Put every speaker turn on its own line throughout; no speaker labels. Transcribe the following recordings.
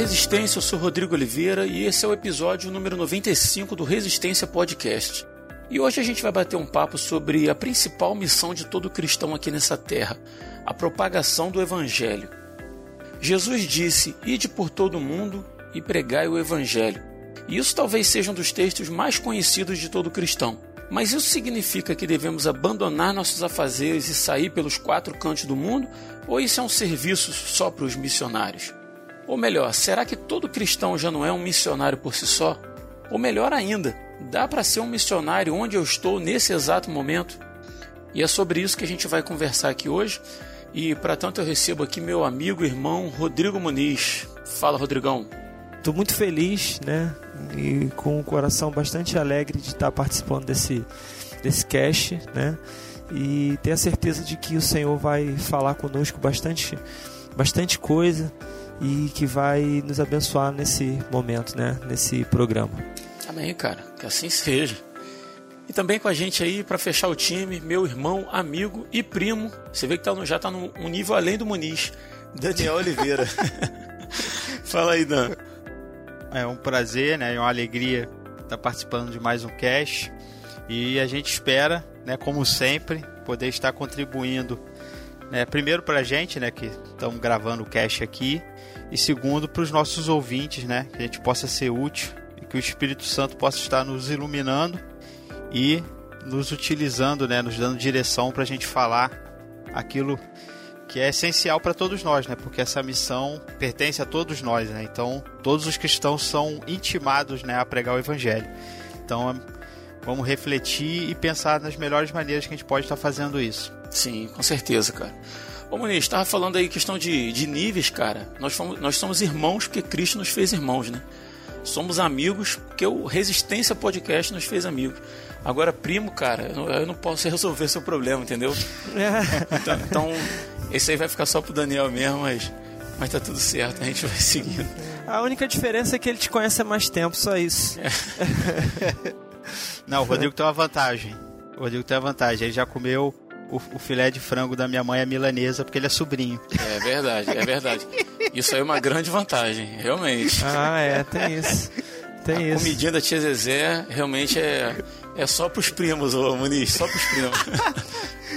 Resistência, eu sou Rodrigo Oliveira e esse é o episódio número 95 do Resistência Podcast. E hoje a gente vai bater um papo sobre a principal missão de todo cristão aqui nessa terra, a propagação do Evangelho. Jesus disse: Ide por todo o mundo e pregai o Evangelho. E isso talvez seja um dos textos mais conhecidos de todo cristão. Mas isso significa que devemos abandonar nossos afazeres e sair pelos quatro cantos do mundo? Ou isso é um serviço só para os missionários? Ou melhor, será que todo cristão já não é um missionário por si só? Ou melhor ainda, dá para ser um missionário onde eu estou nesse exato momento? E é sobre isso que a gente vai conversar aqui hoje. E para tanto eu recebo aqui meu amigo irmão Rodrigo Muniz. Fala, Rodrigão.
Estou muito feliz, né? E com o coração bastante alegre de estar participando desse, desse cast, né? E ter a certeza de que o Senhor vai falar conosco bastante, bastante coisa e que vai nos abençoar nesse momento, né? Nesse programa.
Amém, cara. Que assim seja. E também com a gente aí para fechar o time, meu irmão, amigo e primo. Você vê que tá no, já está num nível além do Muniz, Daniel Oliveira. Fala aí, Dan.
É um prazer, né? É uma alegria estar participando de mais um cast. E a gente espera, né, como sempre, poder estar contribuindo, né, primeiro para a gente, né, que estamos gravando o cast aqui, e segundo para os nossos ouvintes, né, que a gente possa ser útil e que o Espírito Santo possa estar nos iluminando e nos utilizando, né, nos dando direção para a gente falar aquilo que é essencial para todos nós, né? Porque essa missão pertence a todos nós, né? Então, todos os cristãos são intimados, né, a pregar o evangelho. Então, vamos refletir e pensar nas melhores maneiras que a gente pode estar fazendo isso.
Sim, com certeza, cara. Ô Muniz, estava falando aí questão de, de níveis, cara. Nós, fomos, nós somos irmãos porque Cristo nos fez irmãos, né? Somos amigos porque o Resistência Podcast nos fez amigos. Agora, primo, cara, eu não, eu não posso resolver seu problema, entendeu? Então, então, esse aí vai ficar só pro Daniel mesmo, mas, mas tá tudo certo, a gente vai seguindo.
A única diferença é que ele te conhece há mais tempo, só isso.
É. não, o Rodrigo tem uma vantagem. O Rodrigo tem uma vantagem, ele já comeu o, o, filé de frango da minha mãe é milanesa porque ele é sobrinho.
É verdade, é verdade. Isso aí é uma grande vantagem, realmente.
Ah, é, tem isso. Tem
a
isso.
comidinha da tia Zezé realmente é, é só pros primos, ô Muniz, só pros primos.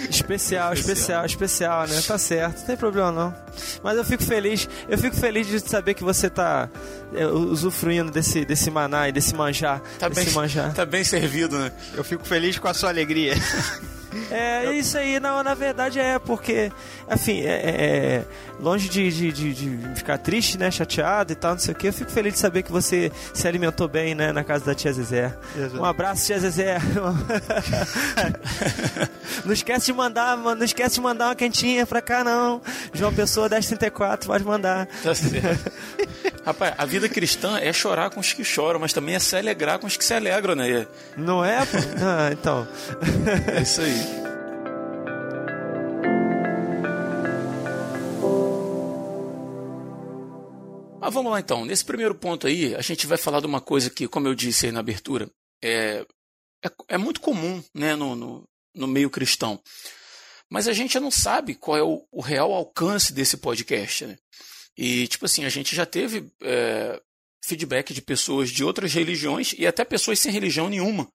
Especial, especial, especial, né? Tá certo, não tem problema não. Mas eu fico feliz, eu fico feliz de saber que você tá é, usufruindo desse, desse maná e desse manjar.
Tá,
desse
bem,
manjar.
tá bem servido, né?
Eu fico feliz com a sua alegria.
É, isso aí, na, na verdade é porque, enfim, é, é, é, longe de, de, de, de, ficar triste, né, chateado e tal, não sei o que, eu fico feliz de saber que você se alimentou bem, né, na casa da tia Zezé. Um abraço, tia Zezé. não esquece de mandar, não esquece de mandar uma quentinha pra cá, não. João Pessoa 1034, pode mandar. Tá certo.
Rapaz, a vida cristã é chorar com os que choram, mas também é se alegrar com os que se alegram, né?
Não é? Pô? Ah, então.
É isso aí. Mas vamos lá então. Nesse primeiro ponto aí, a gente vai falar de uma coisa que, como eu disse aí na abertura, é, é, é muito comum né, no, no, no, meio cristão. Mas a gente não sabe qual é o, o real alcance desse podcast. Né? E, tipo assim, a gente já teve é, feedback de pessoas de outras religiões e até pessoas sem religião nenhuma,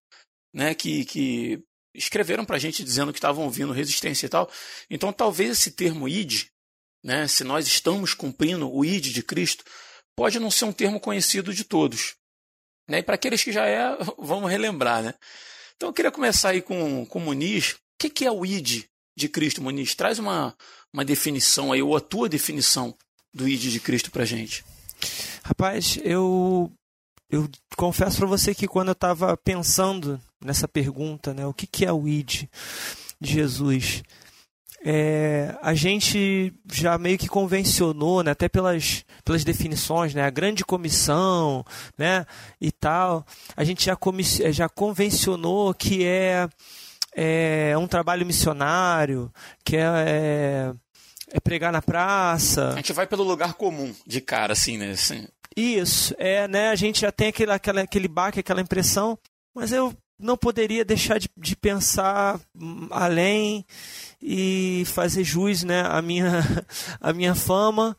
né, que, que escreveram pra gente dizendo que estavam ouvindo resistência e tal. Então, talvez esse termo id, né, se nós estamos cumprindo o id de Cristo, pode não ser um termo conhecido de todos. Né? E para aqueles que já é, vamos relembrar. Né? Então, eu queria começar aí com, com o Muniz. O que, que é o id de Cristo, Muniz? Traz uma, uma definição aí, ou a tua definição do id de Cristo para gente.
Rapaz, eu eu confesso para você que quando eu estava pensando nessa pergunta, né, o que, que é o id de Jesus, é, a gente já meio que convencionou, né, até pelas, pelas definições, né, a grande comissão, né, e tal, a gente já, já convencionou que é, é um trabalho missionário, que é, é é pregar na praça.
A gente vai pelo lugar comum, de cara, assim, né? Assim.
Isso, é, né? A gente já tem aquele, aquela, aquele baque, aquela impressão, mas eu não poderia deixar de, de pensar além e fazer jus né, à, minha, à minha fama.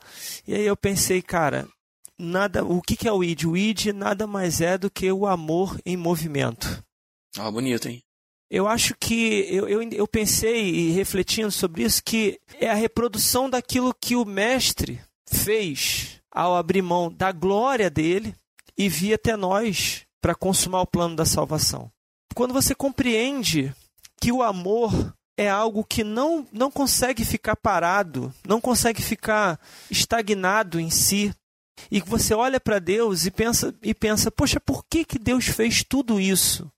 E aí eu pensei, cara, nada, o que, que é o id? O id nada mais é do que o amor em movimento.
Ah, bonito, hein?
Eu acho que eu, eu, eu pensei e refletindo sobre isso que é a reprodução daquilo que o mestre fez ao abrir mão da glória dele e vir até nós para consumar o plano da salvação. Quando você compreende que o amor é algo que não, não consegue ficar parado, não consegue ficar estagnado em si, e você olha para Deus e pensa, e pensa, poxa, por que, que Deus fez tudo isso?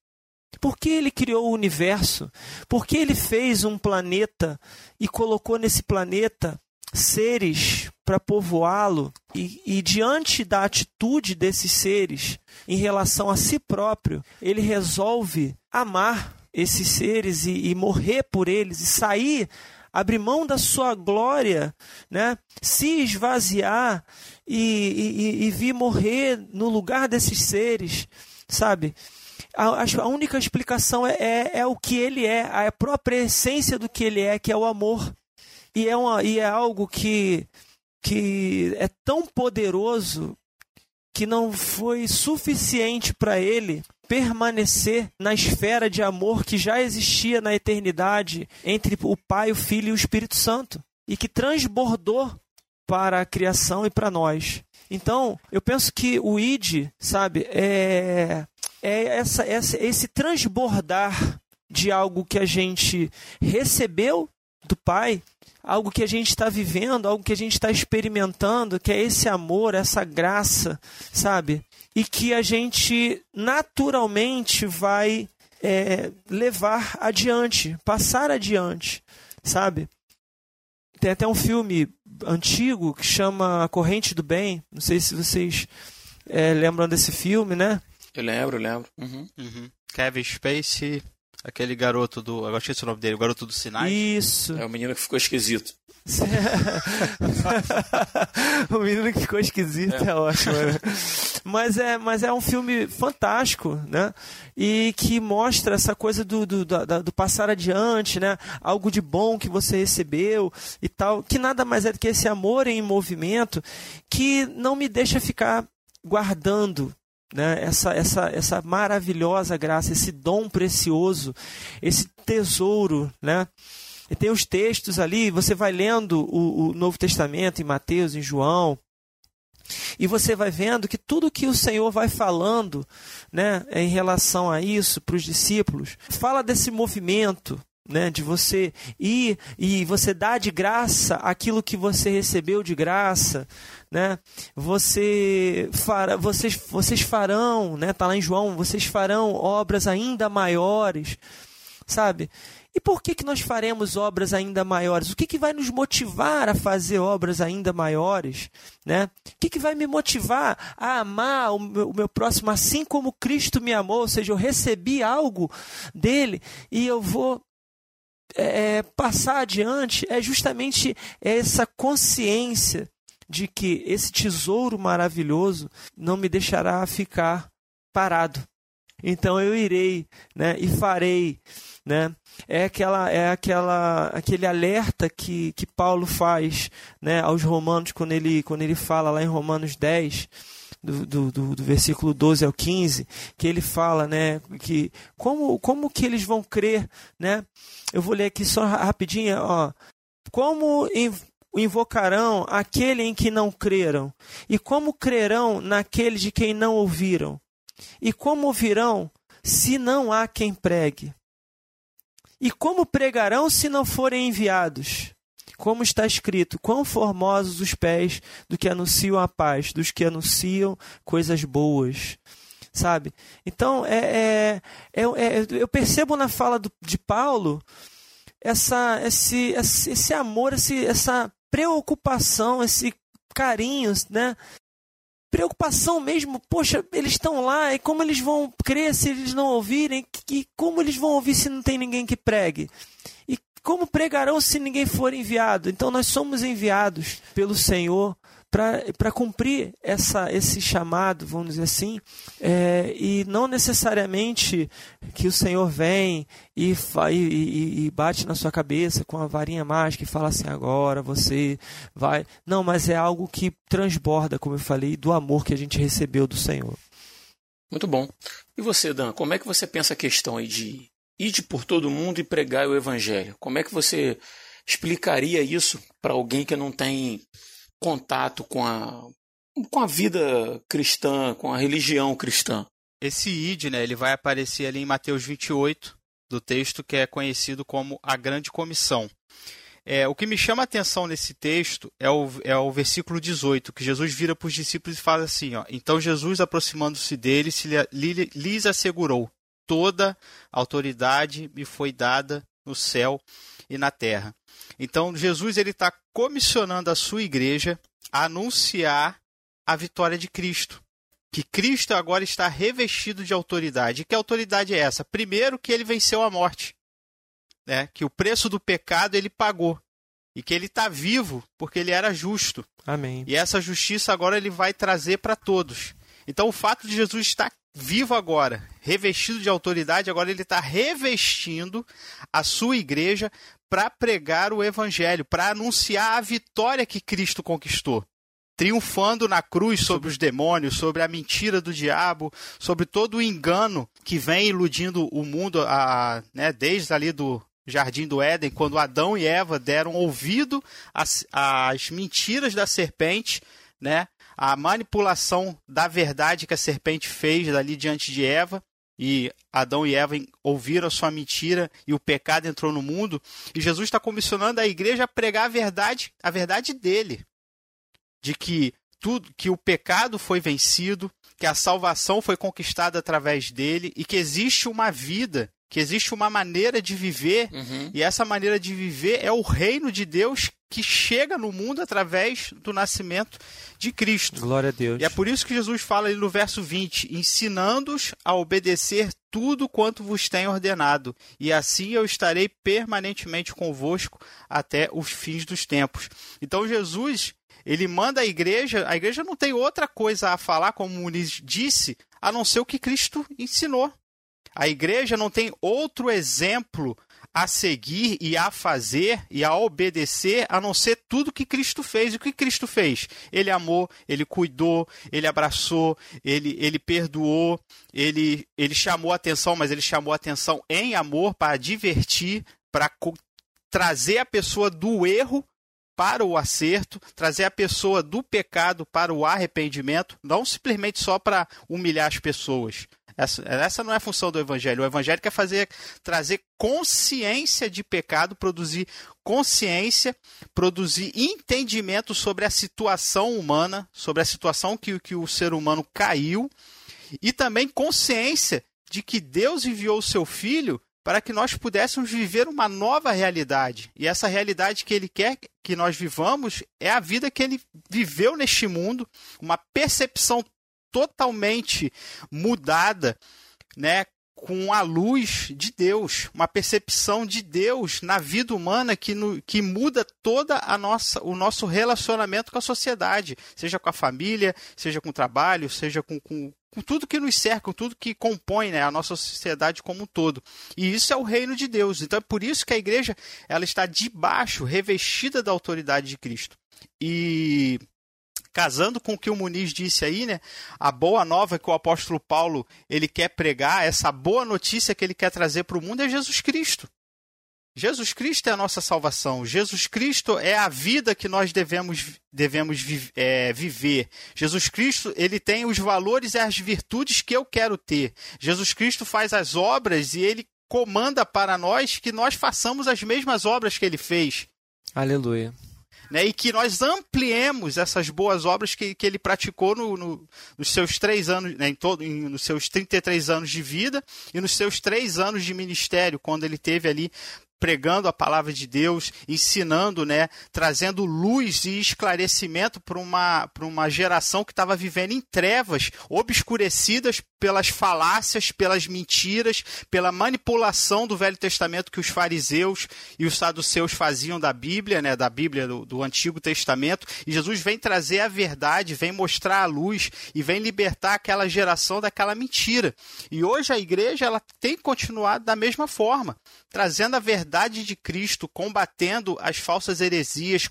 Por que ele criou o universo? Por que ele fez um planeta e colocou nesse planeta seres para povoá-lo? E, e, diante da atitude desses seres em relação a si próprio, ele resolve amar esses seres e, e morrer por eles e sair abrir mão da sua glória, né? se esvaziar e, e, e, vir morrer no lugar desses seres, sabe? A, a única explicação é, é, é, o que ele é, a própria essência do que ele é, que é o amor. E é, uma, e é algo que, que é tão poderoso que não foi suficiente para ele permanecer na esfera de amor que já existia na eternidade entre o Pai, o Filho e o Espírito Santo e que transbordou para a criação e para nós. Então, eu penso que o id, sabe, é é essa, essa, esse transbordar de algo que a gente recebeu do Pai, algo que a gente está vivendo, algo que a gente está experimentando, que é esse amor, essa graça, sabe? E que a gente naturalmente vai é, levar adiante, passar adiante, sabe? Tem até um filme antigo que chama Corrente do Bem, não sei se vocês é, lembram desse filme, né?
Eu lembro, eu lembro.
Uhum. Uhum. Kevin Spacey, aquele garoto do. Agora esqueci o nome dele, o garoto do Sinais.
Isso.
É o menino que ficou esquisito.
o menino que ficou esquisito é, é ótimo, né? mas é, mas é um filme fantástico, né? E que mostra essa coisa do, do, do, do, passar adiante, né? Algo de bom que você recebeu e tal, que nada mais é do que esse amor em movimento que não me deixa ficar guardando né, essa, essa, essa maravilhosa graça, esse dom precioso, esse tesouro, né? E tem os textos ali, você vai lendo o, o Novo Testamento em Mateus, em João, e você vai vendo que tudo que o Senhor vai falando, né, em relação a isso para os discípulos, fala desse movimento, né, de você ir e você dar de graça aquilo que você recebeu de graça, né? Você fará, vocês, vocês farão, né? Tá lá em João, vocês farão obras ainda maiores, sabe? E por que, que nós faremos obras ainda maiores? O que, que vai nos motivar a fazer obras ainda maiores? Né? O que, que vai me motivar a amar o meu, o meu próximo assim como Cristo me amou? Ou seja, eu recebi algo dele e eu vou é, é, passar adiante é justamente essa consciência de que esse tesouro maravilhoso não me deixará ficar parado. Então eu irei, né, e farei, né? É aquela é aquela aquele alerta que, que Paulo faz, né, aos romanos quando ele quando ele fala lá em Romanos 10, do, do, do, do, versículo 12 ao 15, que ele fala, né, que como, como que eles vão crer, né? Eu vou ler aqui só rapidinho, ó. Como invocarão aquele em que não creram? E como crerão naquele de quem não ouviram? E como ouvirão se não há quem pregue? E como pregarão se não forem enviados? Como está escrito: quão formosos os pés do que anunciam a paz, dos que anunciam coisas boas. Sabe? Então, é, é, é, é eu percebo na fala do, de Paulo essa, esse, esse amor, esse, essa preocupação, esse carinho, né? Preocupação mesmo, poxa, eles estão lá e como eles vão crer se eles não ouvirem? E como eles vão ouvir se não tem ninguém que pregue? Como pregarão se ninguém for enviado? Então nós somos enviados pelo Senhor para cumprir essa, esse chamado, vamos dizer assim, é, e não necessariamente que o Senhor vem e, e, e, bate na sua cabeça com a varinha mágica e fala assim: agora você vai. Não, mas é algo que transborda, como eu falei, do amor que a gente recebeu do Senhor.
Muito bom. E você, Dan, como é que você pensa a questão aí de ir por todo mundo e pregar o evangelho? Como é que você explicaria isso para alguém que não tem contato com a, com a vida cristã, com a religião cristã?
Esse id, né, ele vai aparecer ali em Mateus 28, do texto que é conhecido como a Grande Comissão. É, o que me chama a atenção nesse texto é o, é o versículo 18, que Jesus vira para os discípulos e fala assim: ó, Então Jesus, aproximando-se deles, lhes assegurou: Toda autoridade me foi dada no céu e na terra. Então Jesus ele está comissionando a sua igreja a anunciar a vitória de Cristo. Que Cristo agora está revestido de autoridade. E que autoridade é essa? Primeiro, que ele venceu a morte. Né? Que o preço do pecado ele pagou. E que ele está vivo porque ele era justo.
Amém.
E essa justiça agora ele vai trazer para todos. Então o fato de Jesus estar vivo agora, revestido de autoridade, agora ele está revestindo a sua igreja para pregar o evangelho, para anunciar a vitória que Cristo conquistou. Triunfando na cruz sobre os demônios, sobre a mentira do diabo, sobre todo o engano que vem iludindo o mundo a, né, desde ali do Jardim do Éden, quando Adão e Eva deram ouvido às, às mentiras da serpente, né? A manipulação da verdade que a serpente fez ali diante de Eva, e Adão e Eva ouviram a sua mentira e o pecado entrou no mundo, e Jesus está comissionando a igreja a pregar a verdade, a verdade dele, de que tudo, que o pecado foi vencido, que a salvação foi conquistada através dele e que existe uma vida, que existe uma maneira de viver, uhum. e essa maneira de viver é o reino de Deus que chega no mundo através do nascimento de Cristo.
Glória a Deus.
E é por isso que Jesus fala ali no verso 20: ensinando-os a obedecer tudo quanto vos tenho ordenado, e assim eu estarei permanentemente convosco até os fins dos tempos. Então Jesus, ele manda a igreja, a igreja não tem outra coisa a falar, como o Muniz disse, a não ser o que Cristo ensinou. A igreja não tem outro exemplo a seguir e a fazer e a obedecer, a não ser tudo que Cristo fez. E o que Cristo fez? Ele amou, ele cuidou, ele abraçou, ele, ele perdoou, ele, ele chamou atenção, mas ele chamou atenção em amor para divertir, para trazer a pessoa do erro para o acerto, trazer a pessoa do pecado para o arrependimento, não simplesmente só para humilhar as pessoas. Essa, essa não é a função do evangelho. O evangelho quer fazer trazer consciência de pecado, produzir consciência, produzir entendimento sobre a situação humana, sobre a situação que, que o ser humano caiu, e também consciência de que Deus enviou o seu filho para que nós pudéssemos viver uma nova realidade. E essa realidade que ele quer que nós vivamos é a vida que ele viveu neste mundo, uma percepção totalmente mudada, né, com a luz de Deus, uma percepção de Deus na vida humana que, no, que muda toda a nossa o nosso relacionamento com a sociedade, seja com a família, seja com o trabalho, seja com, com, com tudo que nos cerca, com tudo que compõe né, a nossa sociedade como um todo. E isso é o reino de Deus. Então é por isso que a igreja ela está debaixo, revestida da autoridade de Cristo. E casando com o que o Muniz disse aí, né? A boa nova que o apóstolo Paulo ele quer pregar, essa boa notícia que ele quer trazer para o mundo é Jesus Cristo. Jesus Cristo é a nossa salvação. Jesus Cristo é a vida que nós devemos, devemos é, viver. Jesus Cristo ele tem os valores e as virtudes que eu quero ter. Jesus Cristo faz as obras e ele comanda para nós que nós façamos as mesmas obras que ele fez.
Aleluia
né, e que nós ampliemos essas boas obras que, que ele praticou no, no, nos seus três anos, né, em todo, em, nos seus 33 anos de vida e nos seus três anos de ministério, quando ele teve ali pregando a palavra de Deus, ensinando, né, trazendo luz e esclarecimento para uma, uma geração que estava vivendo em trevas, obscurecidas pelas falácias, pelas mentiras, pela manipulação do Velho Testamento que os fariseus e os saduceus faziam da Bíblia, né, da Bíblia do, do Antigo Testamento. E Jesus vem trazer a verdade, vem mostrar a luz e vem libertar aquela geração daquela mentira. E hoje a igreja ela tem continuado da mesma forma, trazendo a verdade de Cristo, combatendo as falsas heresias,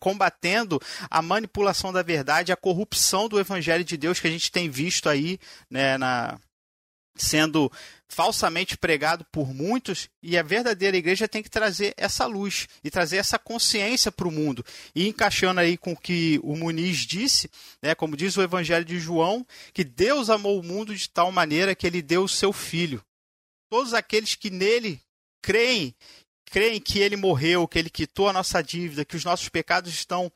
combatendo a manipulação da verdade, a corrupção do Evangelho de Deus que a gente tem visto aí né, na sendo falsamente pregado por muitos e a verdadeira igreja tem que trazer essa luz e trazer essa consciência para o mundo e encaixando aí com o que o Muniz disse, né, como diz o Evangelho de João, que Deus amou o mundo de tal maneira que ele deu o seu filho. Todos aqueles que nele creem, creem que ele morreu, que ele quitou a nossa dívida, que os nossos pecados estão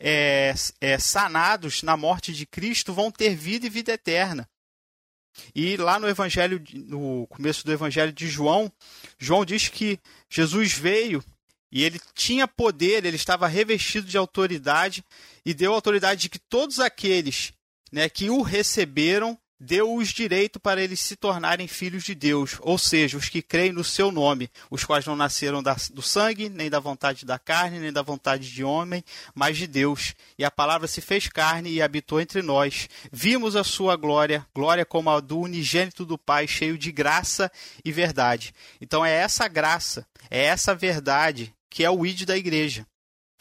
é, é, sanados na morte de Cristo, vão ter vida e vida eterna. E lá no Evangelho, no começo do Evangelho de João, João diz que Jesus veio e ele tinha poder, ele estava revestido de autoridade e deu autoridade de que todos aqueles né, que o receberam deu-os direito para eles se tornarem filhos de Deus, ou seja, os que creem no seu nome, os quais não nasceram da, do sangue, nem da vontade da carne, nem da vontade de homem, mas de Deus. E a palavra se fez carne e habitou entre nós. Vimos a sua glória, glória como a do unigênito do Pai, cheio de graça e verdade. Então é essa graça, é essa verdade que é o id da igreja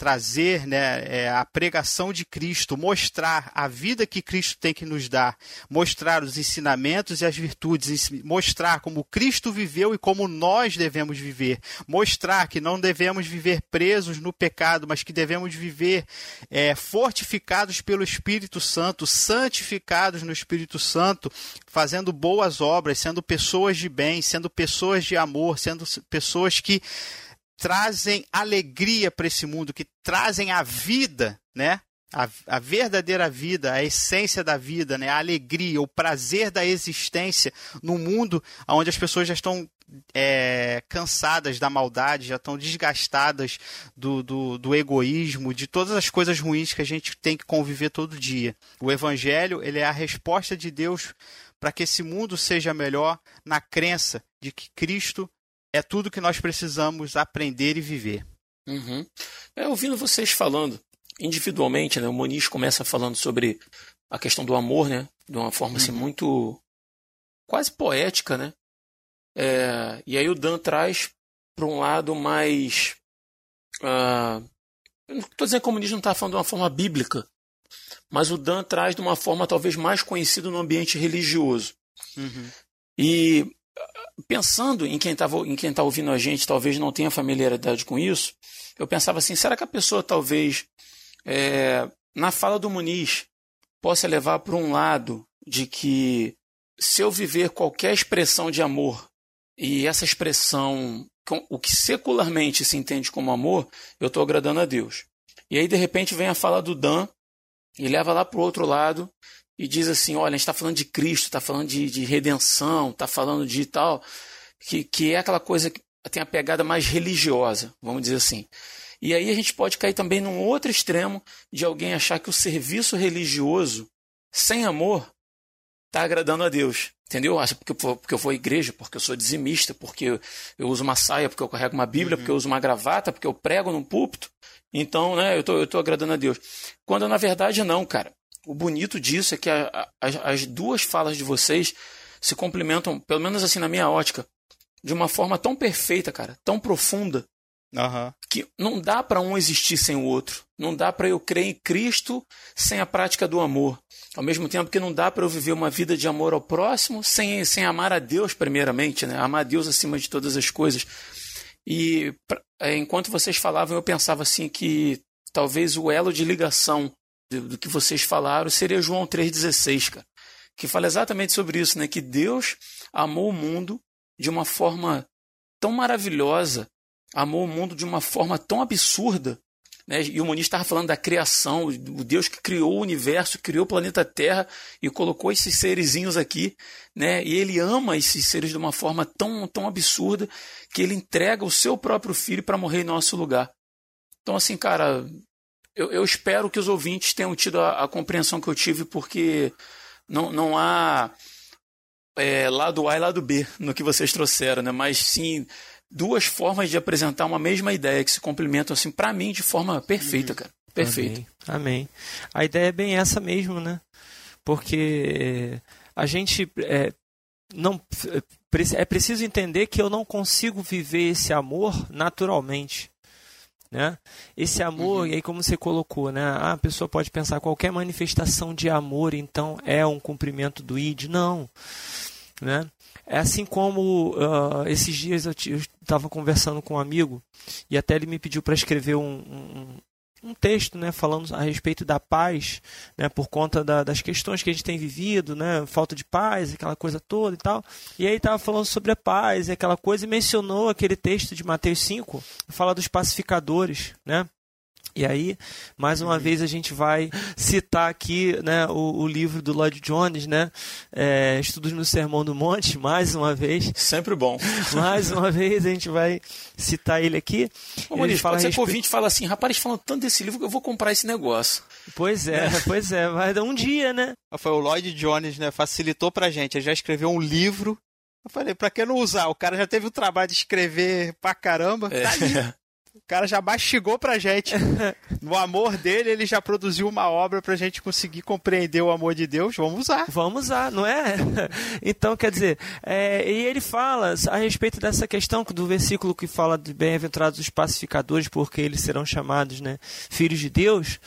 trazer né, é, a pregação de Cristo, mostrar a vida que Cristo tem que nos dar, mostrar os ensinamentos e as virtudes, mostrar como Cristo viveu e como nós devemos viver, mostrar que não devemos viver presos no pecado, mas que devemos viver é, fortificados pelo Espírito Santo, santificados no Espírito Santo, fazendo boas obras, sendo pessoas de bem, sendo pessoas de amor, sendo pessoas que trazem alegria para esse mundo, que trazem a vida, né? A, a, verdadeira vida, a essência da vida, né? a alegria, o prazer da existência no mundo onde as pessoas já estão é, cansadas da maldade, já estão desgastadas do, do, do, egoísmo, de todas as coisas ruins que a gente tem que conviver todo dia. O Evangelho ele é a resposta de Deus para que esse mundo seja melhor na crença de que Cristo é tudo que nós precisamos aprender e viver.
Uhum. É, ouvindo vocês falando individualmente, né, o Moniz começa falando sobre a questão do amor, né, de uma forma assim, uhum. assim, muito quase poética, né? É, e aí o Dan traz para um lado mais. Uh, eu não estou dizendo que o comunismo não está falando de uma forma bíblica, mas o Dan traz de uma forma talvez mais conhecida no ambiente religioso. Uhum. E pensando em quem está ouvindo a gente, talvez não tenha familiaridade com isso, eu pensava assim: será que a pessoa talvez, é, na fala do Muniz, possa levar para um lado de que se eu viver qualquer expressão de amor e essa expressão, o que secularmente se entende como amor, eu estou agradando a Deus. E aí, de repente, vem a fala do Dan e leva lá para o outro lado e diz assim: olha, a gente está falando de Cristo, está falando de, de redenção, está falando de tal, que, que é aquela coisa que tem a pegada mais religiosa, vamos dizer assim. E aí a gente pode cair também num outro extremo de alguém achar que o serviço religioso, sem amor, está agradando a Deus. Entendeu? Acha porque, porque eu vou à igreja, porque eu sou dizimista, porque eu uso uma saia, porque eu carrego uma Bíblia, uhum. porque eu uso uma gravata, porque eu prego num púlpito. Então, né, eu tô, eu tô agradando a Deus. Quando na verdade não, cara o bonito disso é que a, a, as duas falas de vocês se complementam, pelo menos assim na minha ótica, de uma forma tão perfeita, cara, tão profunda, uhum. que não dá para um existir sem o outro. Não dá para eu crer em Cristo sem a prática do amor. Ao mesmo tempo que não dá para eu viver uma vida de amor ao próximo sem, sem amar a Deus primeiramente, né? Amar a Deus acima de todas as coisas. E é, enquanto vocês falavam, eu pensava assim que talvez o elo de ligação do que vocês falaram seria João 3,16, cara. Que fala exatamente sobre isso, né? Que Deus amou o mundo de uma forma tão maravilhosa, amou o mundo de uma forma tão absurda, Né? E o Muniz estava falando da criação, o Deus que criou o universo, criou o planeta Terra e colocou esses serezinhos aqui, né? E ele ama esses seres de uma forma tão, tão absurda que ele entrega o seu próprio filho para morrer em nosso lugar. Então, assim, cara, eu, eu espero que os ouvintes tenham tido a, a compreensão que eu tive, porque não, não há é, lado A e lado B no que vocês trouxeram, né? Mas sim duas formas de apresentar uma mesma ideia que se complementam assim para mim de forma perfeita, uhum. cara. Perfeito.
Amém. Amém. A ideia é bem essa mesmo, né? Porque a gente é, não é preciso entender que eu não consigo viver esse amor naturalmente. Né? Esse amor, uhum. e aí como você colocou, né? a pessoa pode pensar qualquer manifestação de amor, então é um cumprimento do ID. Não. Né? É assim como uh, esses dias eu estava conversando com um amigo e até ele me pediu para escrever um, um, um, texto né, falando a respeito da paz, né, por conta da, das questões que a gente tem vivido, né, falta de paz, aquela coisa toda e tal. E aí estava falando sobre a paz e aquela coisa e mencionou aquele texto de Mateus 5, fala dos pacificadores, né? E aí, mais uma uhum. vez, a gente vai citar aqui né, o, o livro do Lloyd Jones, né? É, Estudos no Sermão do Monte, mais uma vez.
Sempre bom.
Mais uma vez a gente vai citar ele aqui.
Ô, Maurício, fala pode ser que o ouvinte fala assim, rapaz, falando tanto desse livro que eu vou comprar esse negócio.
Pois é, é. pois é, vai dar um dia, né?
Foi o Lloyd Jones, né? Facilitou pra gente. Ele já escreveu um livro eu falei, pra que não usar? O cara já teve o trabalho de escrever pra caramba. É. Tá ali. O cara já mastigou pra gente. No amor dele, ele já produziu uma obra pra gente conseguir compreender o amor de Deus. Vamos usar.
Vamos usar, não é? Então, quer dizer, é, e ele fala a respeito dessa questão do versículo que fala de bem-aventurados os pacificadores, porque eles serão chamados né, filhos de Deus.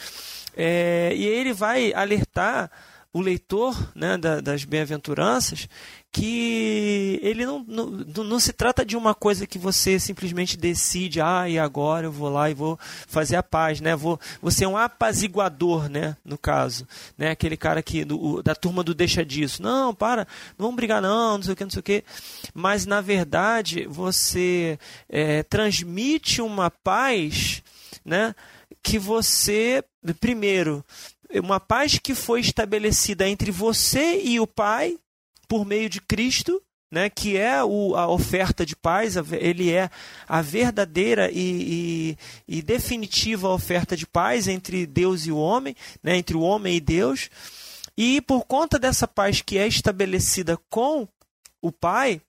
É, e ele vai alertar o leitor né, da, das bem-aventuranças que ele não, não, não se trata de uma coisa que você simplesmente decide, ah, e agora eu vou lá e vou fazer a paz, né? Vou, você é um apaziguador, né? No caso, né? Aquele cara que do, da turma do deixa disso, não, para, não vamos brigar não, não sei o que, não sei o que. Mas na verdade você é, transmite uma paz, né? Que você primeiro uma paz que foi estabelecida entre você e o Pai por meio de Cristo, né, que é o, a oferta de paz, ele é a verdadeira e, e, e, definitiva oferta de paz entre Deus e o homem, né, entre o homem e Deus. E por conta dessa paz que é estabelecida com o Pai,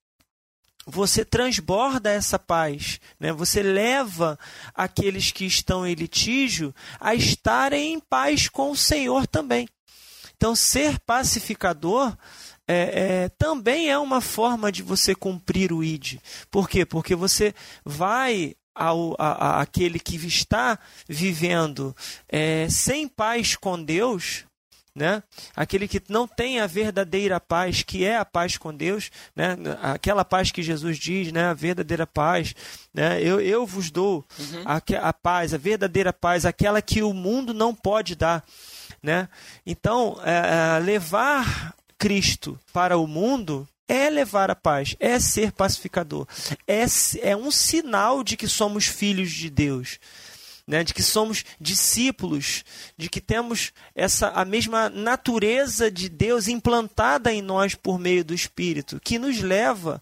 você transborda essa paz, né? você leva aqueles que estão em litígio a estarem em paz com o Senhor também. Então, ser pacificador é, é, também é uma forma de você cumprir o ID. Por quê? Porque você vai ao a, a, aquele que está vivendo é, sem paz com Deus, né? Aquele que não tem a verdadeira paz, que é a paz com Deus, né? Aquela paz que Jesus diz, né? A verdadeira paz, né? Eu, eu vos dou uhum. a, a paz, a verdadeira paz, aquela que o mundo não pode dar, né? Então, é, é levar Cristo para o mundo é levar a paz, é ser pacificador, é, é um sinal de que somos filhos de Deus né, de que somos discípulos, de que temos essa a mesma natureza de Deus implantada em nós por meio do Espírito, que nos leva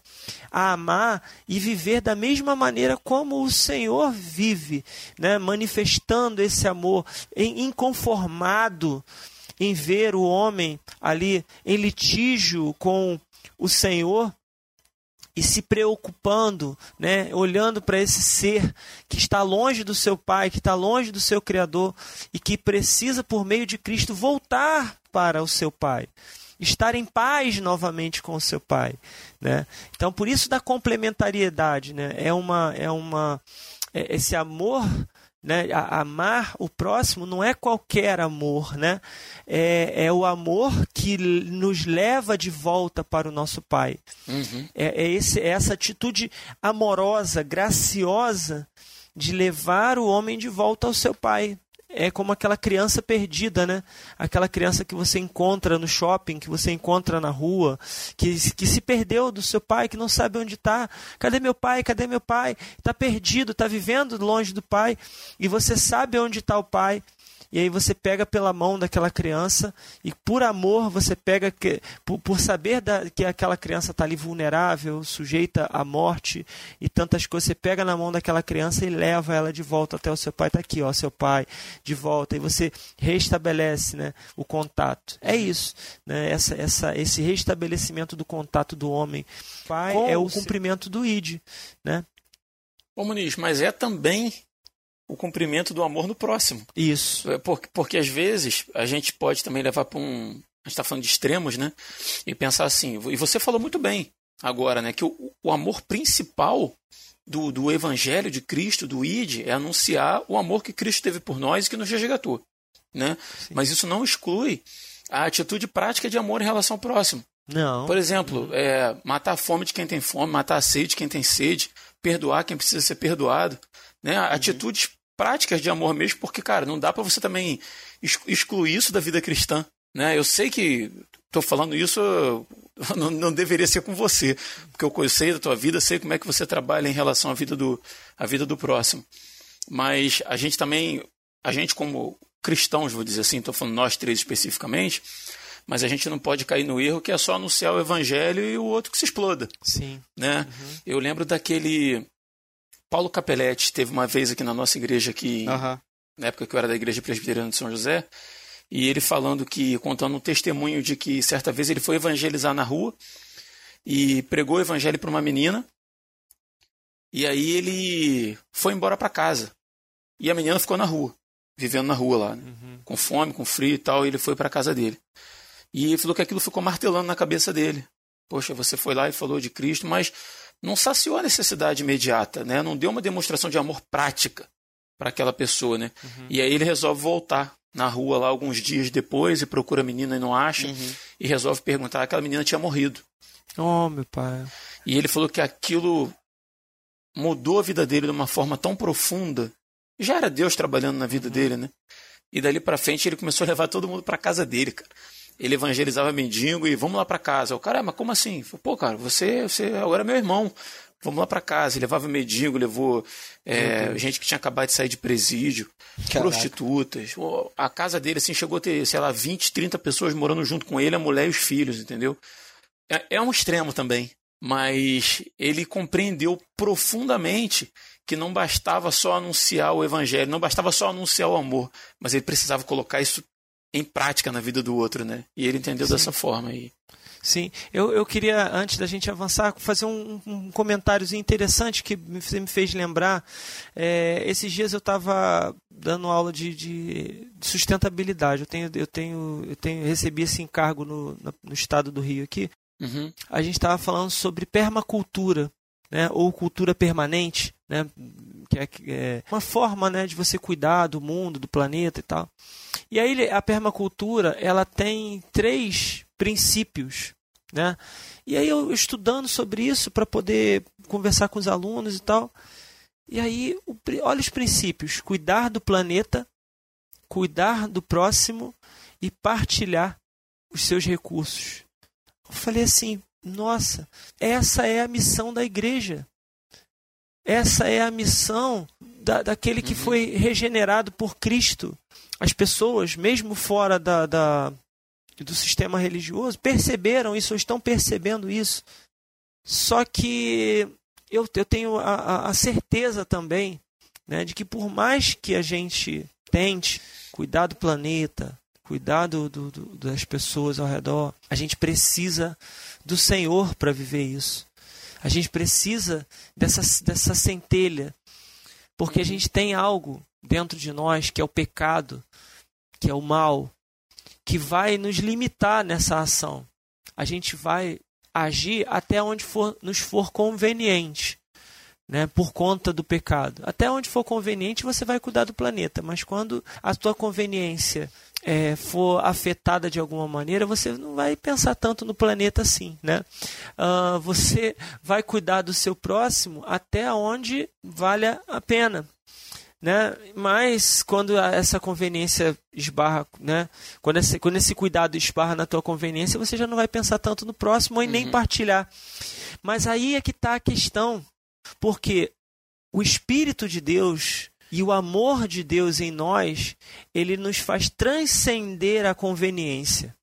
a amar e viver da mesma maneira como o Senhor vive, né, manifestando esse amor inconformado em ver o homem ali em litígio com o Senhor, e se preocupando, né, olhando para esse ser que está longe do seu Pai, que está longe do seu Criador e que precisa, por meio de Cristo, voltar para o seu Pai, estar em paz novamente com o seu Pai, né? Então, por isso da complementariedade, né? É uma, é uma, é esse amor né? amar o próximo não é qualquer amor, né? É, é o amor que nos leva de volta para o nosso Pai. Uhum. É, é, esse, é essa atitude amorosa, graciosa de levar o homem de volta ao seu Pai. É como aquela criança perdida, né? Aquela criança que você encontra no shopping, que você encontra na rua, que, que se perdeu do seu pai, que não sabe onde está. Cadê meu pai? Cadê meu pai? Está perdido, está vivendo longe do pai. E você sabe onde está o pai, e aí você pega pela mão daquela criança e por amor você pega que, por, por saber da, que aquela criança está ali vulnerável, sujeita à morte e tantas coisas, você pega na mão daquela criança e leva ela de volta até o seu pai. Está aqui, ó, seu pai, de volta. E você restabelece né, o contato. É isso. Né, essa, essa, esse restabelecimento do contato do homem. Pai é o cumprimento do ID. Né?
Ô Muniz, mas é também o cumprimento do amor no próximo.
Isso.
É, porque, porque às vezes a gente pode também levar para um. A gente está falando de extremos, né? E pensar assim. E você falou muito bem agora, né? Que o, o amor principal do, do Evangelho de Cristo, do ID, é anunciar o amor que Cristo teve por nós e que nos resgatou. Né? Mas isso não exclui a atitude prática de amor em relação ao próximo.
Não.
Por exemplo, é, matar a fome de quem tem fome, matar a sede de quem tem sede, perdoar quem precisa ser perdoado. Né? Uhum. Atitudes práticas de amor mesmo, porque, cara, não dá para você também excluir isso da vida cristã. Né? Eu sei que estou falando isso, não, não, deveria ser com você, porque eu sei da tua vida, sei como é que você trabalha em relação à vida do, à vida do próximo. Mas a gente também, a gente como cristãos, vou dizer assim, estou falando nós três especificamente, mas a gente não pode cair no erro que é só anunciar o evangelho e o outro que se exploda.
Sim.
Né? Uhum. Eu lembro daquele Paulo Capelletti teve uma vez aqui na nossa igreja aqui, uhum. na época que eu era da igreja presbiteriana de São José, e ele falando que, contando um testemunho de que certa vez ele foi evangelizar na rua e pregou o evangelho para uma menina, e aí ele foi embora para casa. E a menina ficou na rua, vivendo na rua lá, né? uhum. com fome, com frio e tal, e ele foi para casa dele. E ele falou que aquilo ficou martelando na cabeça dele. Poxa, você foi lá e falou de Cristo, mas não saciou a necessidade imediata, né? Não deu uma demonstração de amor prática para aquela pessoa, né? Uhum. E aí ele resolve voltar na rua lá alguns dias depois e procura a menina e não acha uhum. e resolve perguntar aquela menina tinha morrido.
Oh, meu pai.
E ele falou que aquilo mudou a vida dele de uma forma tão profunda. Já era Deus trabalhando na vida uhum. dele, né? E dali para frente ele começou a levar todo mundo para casa dele, cara ele evangelizava mendigo e vamos lá para casa. O cara, mas como assim? Pô, cara, você, você agora é meu irmão. Vamos lá para casa. Ele levava mendigo, levou é, gente que tinha acabado de sair de presídio, Caraca. prostitutas. A casa dele, assim, chegou a ter, sei lá, 20, 30 pessoas morando junto com ele, a mulher e os filhos, entendeu? É, é um extremo também. Mas ele compreendeu profundamente que não bastava só anunciar o evangelho, não bastava só anunciar o amor, mas ele precisava colocar isso em prática na vida do outro, né? E ele entendeu Sim. dessa forma aí.
Sim, eu, eu queria, antes da gente avançar, fazer um, um comentáriozinho interessante que me, me fez lembrar. É, esses dias eu estava dando aula de, de, sustentabilidade. Eu tenho, eu tenho, eu tenho recebi esse encargo no, no estado do Rio aqui. Uhum. A gente estava falando sobre permacultura, né, ou cultura permanente, né, que é, é uma forma né, de você cuidar do mundo, do planeta e tal. E aí a permacultura ela tem três princípios, né? E aí eu estudando sobre isso para poder conversar com os alunos e tal. E aí olha os princípios: cuidar do planeta, cuidar do próximo e partilhar os seus recursos. Eu falei assim: nossa, essa é a missão da igreja. Essa é a missão da, daquele que uhum. foi regenerado por Cristo as pessoas, mesmo fora da, da, do sistema religioso, perceberam isso, ou estão percebendo isso. Só que eu, eu tenho a, a certeza também né, de que, por mais que a gente tente cuidar do planeta, cuidar do, do, do, das pessoas ao redor, a gente precisa do Senhor para viver isso. A gente precisa dessa, dessa centelha, porque a gente tem algo dentro de nós, que é o pecado, que é o mal, que vai nos limitar nessa ação. A gente vai agir até onde for, nos for conveniente, né, por conta do pecado. Até onde for conveniente, você vai cuidar do planeta, mas quando a tua conveniência é, for afetada de alguma maneira, você não vai pensar tanto no planeta assim, né? Uh, você vai cuidar do seu próximo até onde vale a pena. Né? Mas quando essa conveniência esbarra, né? Quando esse, quando esse cuidado esbarra na tua conveniência, você já não vai pensar tanto no próximo e uhum. nem partilhar. Mas aí é que está a questão, porque o Espírito de Deus e o amor de Deus em nós, ele nos faz transcender a conveniência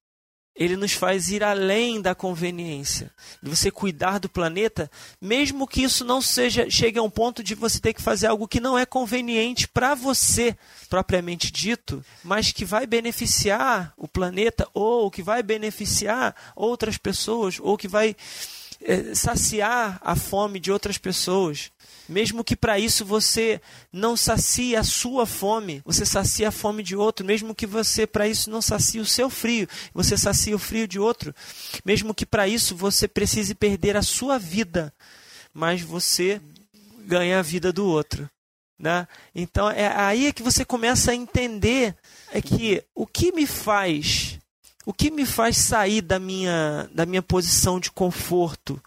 ele nos faz ir além da conveniência. De você cuidar do planeta, mesmo que isso não seja chegue a um ponto de você ter que fazer algo que não é conveniente para você, propriamente dito, mas que vai beneficiar o planeta ou que vai beneficiar outras pessoas ou que vai é, saciar a fome de outras pessoas. Mesmo que para isso você não sacie a sua fome, você sacia a fome de outro. Mesmo que você para isso não sacie o seu frio, você sacia o frio de outro. Mesmo que para isso você precise perder a sua vida, mas você ganha a vida do outro. Né? Então é aí é que você começa a entender é que o que me faz o que me faz sair da minha, da minha posição de conforto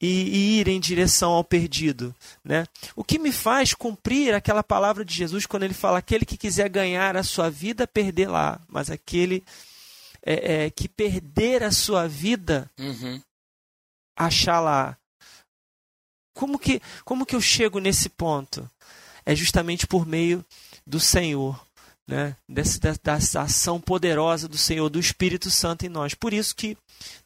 e, ir em direção ao perdido? Né? O que me faz cumprir aquela palavra de Jesus quando ele fala: aquele que quiser ganhar a sua vida, perder lá, mas aquele é, é, que perder a sua vida, uhum. achar lá. Como que, como que eu chego nesse ponto? É justamente por meio do Senhor né, dessa, dessa ação poderosa do Senhor, do Espírito Santo em nós. Por isso que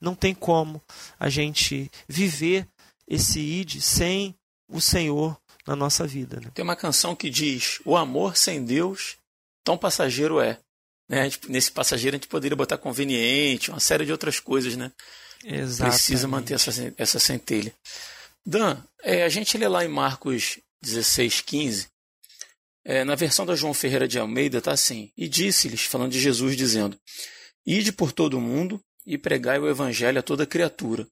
não tem como a gente viver esse id sem o Senhor na nossa vida. Né?
Tem uma canção que diz: O amor sem Deus tão passageiro é. Né? Nesse passageiro a gente poderia botar conveniente, uma série de outras coisas, né?
Exatamente.
Precisa manter essa, essa centelha. Dan, é, a gente lê lá em Marcos 16, 15, é, na versão da João Ferreira de Almeida está assim: E disse-lhes, falando de Jesus, dizendo: Ide por todo o mundo e pregai o evangelho a toda criatura.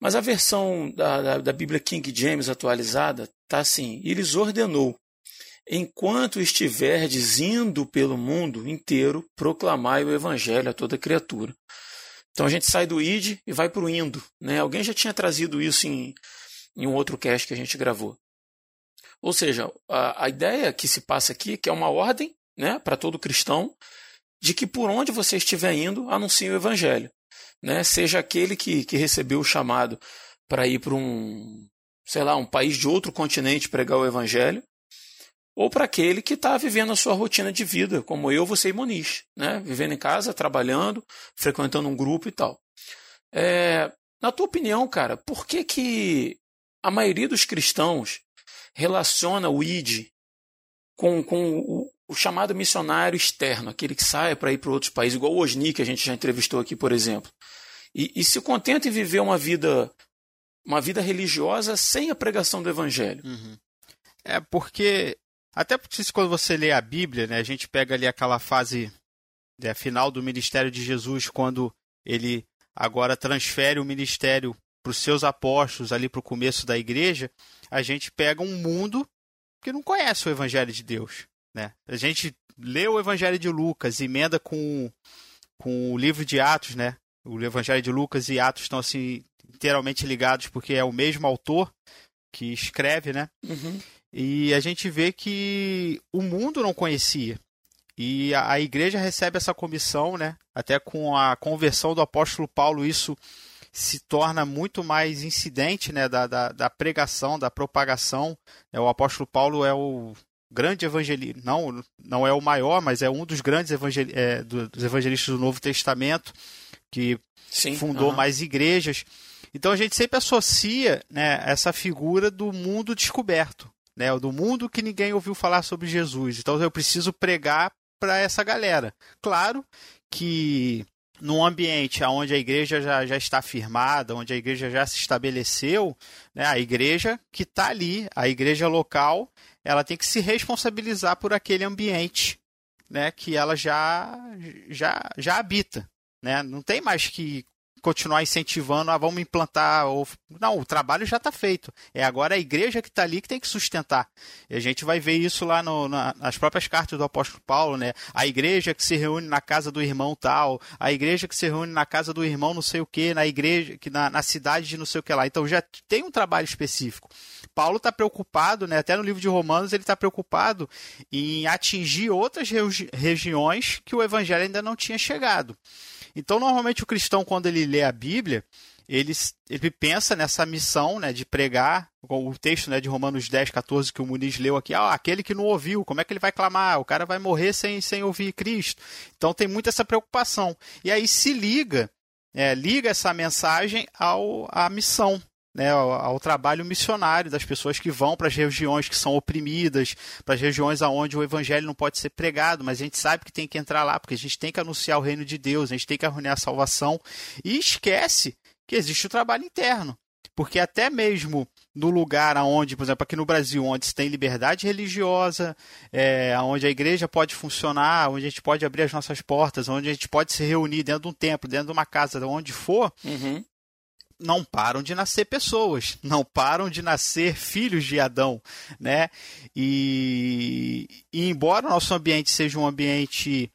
Mas a versão da, da, da Bíblia King James atualizada está assim: E lhes ordenou: Enquanto estiverdes indo pelo mundo inteiro, proclamai o evangelho a toda criatura. Então a gente sai do id e vai para o indo. Né? Alguém já tinha trazido isso em, em um outro cast que a gente gravou. Ou seja, a, a ideia que se passa aqui é que é uma ordem né, para todo cristão de que por onde você estiver indo, anuncie o evangelho. Né? Seja aquele que, que recebeu o chamado para ir para um, sei lá, um país de outro continente pregar o evangelho, ou para aquele que está vivendo a sua rotina de vida, como eu, você e Moniz, né? vivendo em casa, trabalhando, frequentando um grupo e tal. É, na tua opinião, cara, por que, que a maioria dos cristãos relaciona o ID com, com o, o chamado missionário externo, aquele que sai para ir para outros países, igual o Osni, que a gente já entrevistou aqui, por exemplo. E, e, se contenta em viver uma vida, uma vida religiosa sem a pregação do evangelho.
Uhum. É porque, até porque quando você lê a Bíblia, né, a gente pega ali aquela fase né, final do ministério de Jesus, quando ele agora transfere o ministério para os seus apóstolos ali para o começo da igreja, a gente pega um mundo que não conhece o Evangelho de Deus. Né? A gente lê o Evangelho de Lucas, emenda com, com o livro de Atos, né? O Evangelho de Lucas e Atos estão assim inteiramente ligados porque é o mesmo autor que escreve, né? Uhum. E a gente vê que o mundo não conhecia. E a, a igreja recebe essa comissão, né? Até com a conversão do apóstolo Paulo, isso se torna muito mais incidente né, da, da, da pregação, da propagação. É, o apóstolo Paulo é o grande evangelista, não, não é o maior, mas é um dos grandes evangel, é, dos evangelistas do Novo Testamento, que Sim, fundou uhum. mais igrejas. Então a gente sempre associa né, essa figura do mundo descoberto, né, do mundo que ninguém ouviu falar sobre Jesus. Então eu preciso pregar para essa galera. Claro que num ambiente onde a igreja já, já está firmada, onde a igreja já se estabeleceu, né, a igreja que está ali, a igreja local, ela tem que se responsabilizar por aquele ambiente né, que ela já, já, já habita. Né? Não tem mais que continuar incentivando, ah, vamos implantar. Ou... Não, o trabalho já está feito. É agora a igreja que está ali que tem que sustentar. E a gente vai ver isso lá no, na, nas próprias cartas do apóstolo Paulo, né? A igreja que se reúne na casa do irmão tal, a igreja que se reúne na casa do irmão não sei o que, na igreja, que na, na cidade de não sei o que lá. Então já tem um trabalho específico. Paulo está preocupado, né? Até no livro de Romanos ele está preocupado em atingir outras regi regiões que o evangelho ainda não tinha chegado. Então, normalmente o cristão, quando ele lê a Bíblia, ele, ele pensa nessa missão né, de pregar, o texto né, de Romanos 10, 14 que o Muniz leu aqui, ah, aquele que não ouviu, como é que ele vai clamar? O cara vai morrer sem, sem ouvir Cristo. Então tem muito essa preocupação. E aí se liga, é, liga essa mensagem ao, à missão, né, ao, ao, trabalho missionário das pessoas que vão para as regiões que são oprimidas, para as regiões onde o evangelho não pode ser pregado, mas a gente sabe que tem que entrar lá, porque a gente tem que anunciar o reino de Deus, a gente tem que anunciar a salvação e esquece que existe o trabalho interno. Porque até mesmo no lugar onde, por exemplo, aqui no Brasil, onde se tem liberdade religiosa, é, onde a igreja pode funcionar, onde a gente pode abrir as nossas portas, onde a gente pode se reunir dentro de um templo, dentro de uma casa, onde for, uhum não param de nascer pessoas, não param de nascer filhos de Adão, né? E, e embora o nosso ambiente seja um ambiente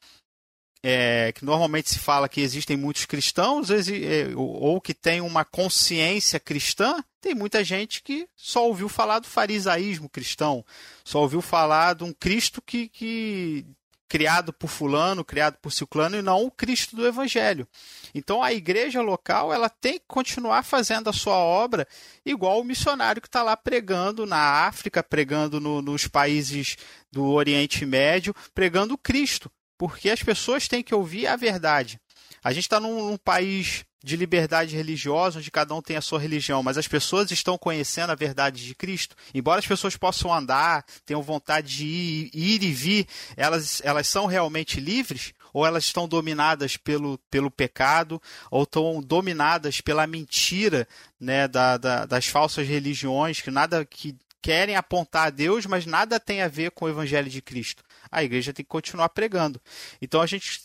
é, que normalmente se fala que existem muitos cristãos é, ou que tem uma consciência cristã, tem muita gente que só ouviu falar do farisaísmo cristão, só ouviu falar de um Cristo que, que criado por fulano, criado por ciclano e não o Cristo do Evangelho. Então a igreja local ela tem que continuar fazendo a sua obra igual o missionário que está lá pregando na África, pregando no, nos países do Oriente Médio, pregando Cristo, porque as pessoas têm que ouvir a verdade. A gente está num, num país de liberdade religiosa, onde cada um tem a sua religião, mas as pessoas estão conhecendo a verdade de Cristo. Embora as pessoas possam andar, tenham vontade de ir, ir e vir, elas, elas são realmente livres? Ou elas estão dominadas pelo, pelo pecado, ou estão dominadas pela mentira né, da, da, das falsas religiões, que nada que querem apontar a Deus, mas nada tem a ver com o Evangelho de Cristo. A igreja tem que continuar pregando. Então a gente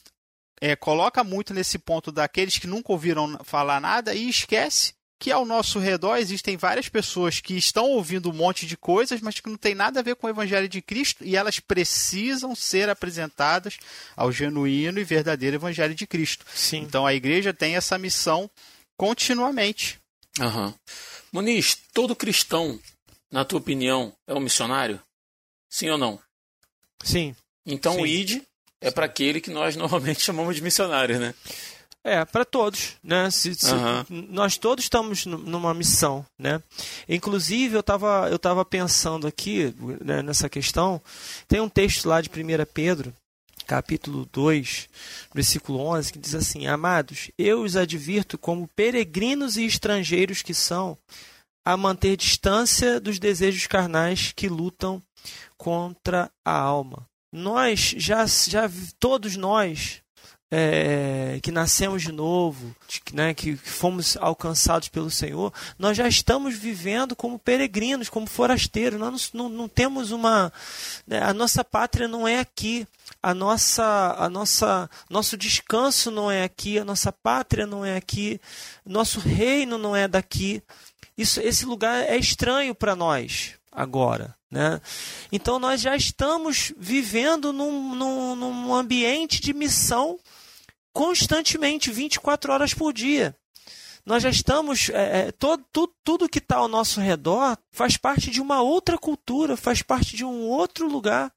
é, coloca muito nesse ponto daqueles que nunca ouviram falar nada e esquece que ao nosso redor existem várias pessoas que estão ouvindo um monte de coisas, mas que não tem nada a ver com o Evangelho de Cristo e elas precisam ser apresentadas ao genuíno e verdadeiro Evangelho de Cristo.
Sim.
Então a igreja tem essa missão continuamente.
Uhum. Muniz, todo cristão, na tua opinião, é um missionário? Sim ou não?
Sim.
Então
Sim.
o ID é para aquele que nós normalmente chamamos de missionário, né?
É, para todos, né? Se, se, uhum. Nós todos estamos numa missão, né? Inclusive, eu estava eu tava pensando aqui né, nessa questão, tem um texto lá de 1 Pedro, capítulo 2, versículo 11, que diz assim, Amados, eu os advirto como peregrinos e estrangeiros que são, a manter distância dos desejos carnais que lutam contra a alma nós já, já todos nós é, que nascemos de novo, né, que fomos alcançados pelo Senhor, nós já estamos vivendo como peregrinos, como forasteiros. Nós não, não, não temos uma. Né, a nossa pátria não é aqui. A nossa, a nossa, nosso descanso não é aqui. A nossa pátria não é aqui. Nosso reino não é daqui. Isso, esse lugar é estranho para nós agora. Né? Então nós já estamos vivendo num, num, num ambiente de missão constantemente, 24 horas por dia. Nós já estamos. É, é todo, tudo, tudo que está ao nosso redor faz parte de uma outra cultura, faz parte de um outro lugar.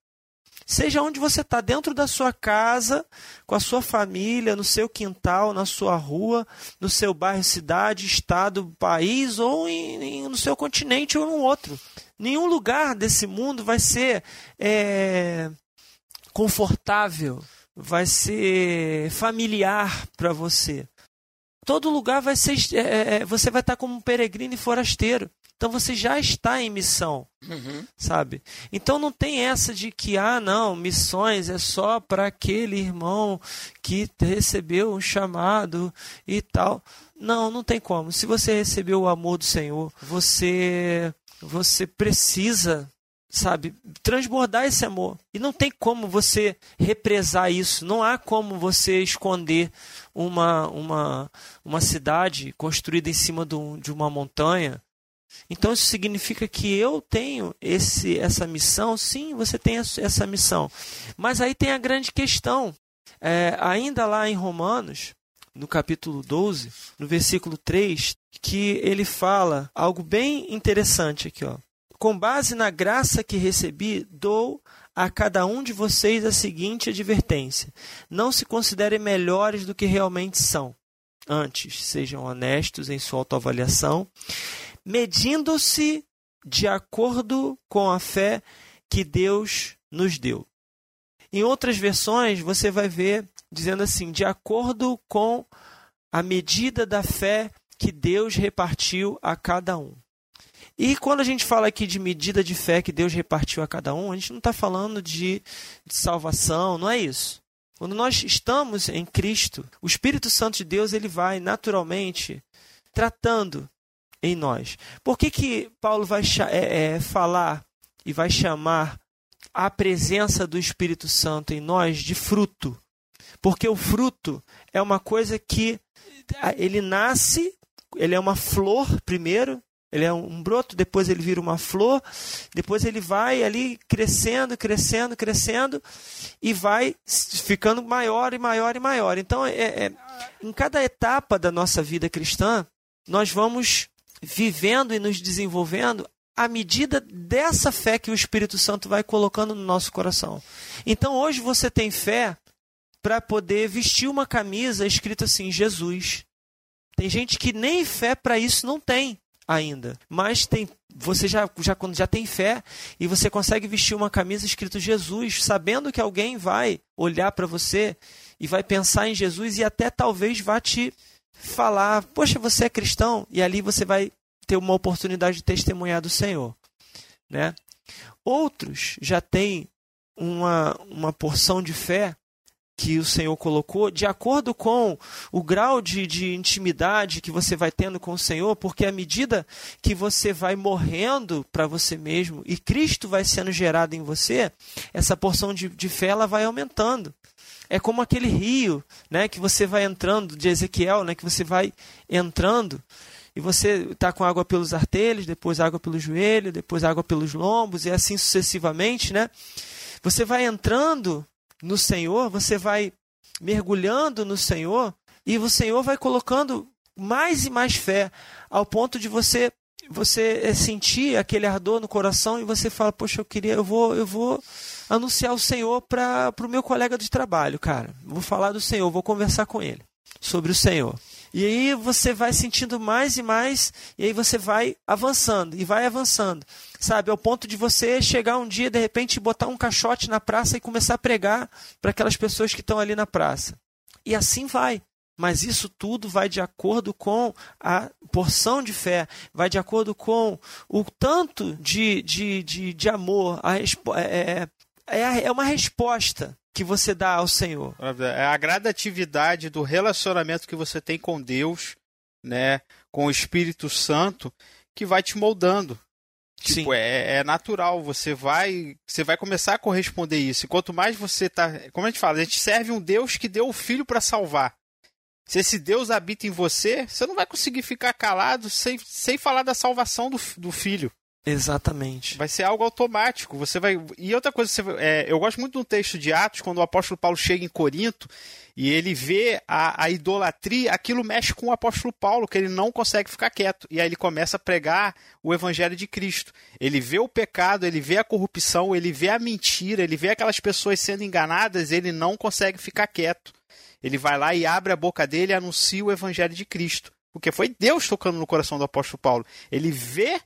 Seja onde você está, dentro da sua casa, com a sua família, no seu quintal, na sua rua, no seu bairro, cidade, estado, país, ou em, em, no seu continente ou no outro. Nenhum lugar desse mundo vai ser é, confortável, vai ser familiar para você. Todo lugar vai ser. É, é, é, você vai estar como um peregrino e forasteiro. Então você já está em missão, uhum. sabe? Então não tem essa de que, ah, não, missões é só para aquele irmão que recebeu um chamado e tal. Não, não tem como. Se você recebeu o amor do Senhor, você você precisa sabe, transbordar esse amor. E não tem como você represar isso, não há como você esconder uma, uma, uma cidade construída em cima do, de uma montanha. Então isso significa que eu tenho esse, essa missão, sim, você tem essa missão. Mas aí tem a grande questão. É, ainda lá em Romanos, no capítulo 12, no versículo 3, que ele fala algo bem interessante aqui, ó. Com base na graça que recebi, dou a cada um de vocês a seguinte advertência: não se considerem melhores do que realmente são. Antes, sejam honestos em sua autoavaliação, medindo-se de acordo com a fé que Deus nos deu. Em outras versões, você vai ver dizendo assim: de acordo com a medida da fé que Deus repartiu a cada um. E quando a gente fala aqui de medida de fé que Deus repartiu a cada um, a gente não está falando de, de salvação, não é isso. Quando nós estamos em Cristo, o Espírito Santo de Deus ele vai naturalmente tratando em nós. Por que, que Paulo vai é, é, falar e vai chamar a presença do Espírito Santo em nós de fruto? Porque o fruto é uma coisa que ele nasce, ele é uma flor primeiro, ele é um broto, depois ele vira uma flor, depois ele vai ali crescendo, crescendo, crescendo e vai ficando maior e maior e maior. Então, é, é, em cada etapa da nossa vida cristã, nós vamos vivendo e nos desenvolvendo à medida dessa fé que o Espírito Santo vai colocando no nosso coração. Então, hoje você tem fé para poder vestir uma camisa escrita assim: Jesus. Tem gente que nem fé para isso não tem ainda. Mas tem, você já, já, quando já tem fé e você consegue vestir uma camisa escrito Jesus, sabendo que alguém vai olhar para você e vai pensar em Jesus e até talvez vá te falar: Poxa, você é cristão? E ali você vai ter uma oportunidade de testemunhar do Senhor. Né? Outros já têm uma, uma porção de fé que o Senhor colocou, de acordo com o grau de, de intimidade que você vai tendo com o Senhor, porque à medida que você vai morrendo para você mesmo e Cristo vai sendo gerado em você, essa porção de, de fé ela vai aumentando. É como aquele rio, né, que você vai entrando de Ezequiel, né, que você vai entrando e você está com água pelos artelhos, depois água pelo joelho, depois água pelos lombos e assim sucessivamente, né? Você vai entrando no Senhor, você vai mergulhando no Senhor e o Senhor vai colocando mais e mais fé ao ponto de você você eh, sentir aquele ardor no coração e você fala, poxa, eu queria, eu vou, eu vou anunciar o Senhor para o meu colega de trabalho, cara. Vou falar do Senhor, vou conversar com ele sobre o Senhor. E aí você vai sentindo mais e mais, e aí você vai avançando, e vai avançando. Sabe, ao ponto de você chegar um dia, de repente, botar um caixote na praça e começar a pregar para aquelas pessoas que estão ali na praça. E assim vai. Mas isso tudo vai de acordo com a porção de fé, vai de acordo com o tanto de, de, de, de amor. A, é, é, é uma resposta que você dá ao Senhor.
É a gradatividade do relacionamento que você tem com Deus, né, com o Espírito Santo, que vai te moldando. Tipo, é, é, natural, você vai, você vai começar a corresponder isso. E quanto mais você tá, como a gente fala, a gente serve um Deus que deu o filho para salvar. Se esse Deus habita em você, você não vai conseguir ficar calado sem, sem falar da salvação do, do filho.
Exatamente.
Vai ser algo automático. Você vai. E outra coisa, você... é, eu gosto muito do texto de Atos, quando o apóstolo Paulo chega em Corinto e ele vê a, a idolatria, aquilo mexe com o apóstolo Paulo, que ele não consegue ficar quieto. E aí ele começa a pregar o evangelho de Cristo. Ele vê o pecado, ele vê a corrupção, ele vê a mentira, ele vê aquelas pessoas sendo enganadas, ele não consegue ficar quieto. Ele vai lá e abre a boca dele e anuncia o evangelho de Cristo. Porque foi Deus tocando no coração do apóstolo Paulo. Ele vê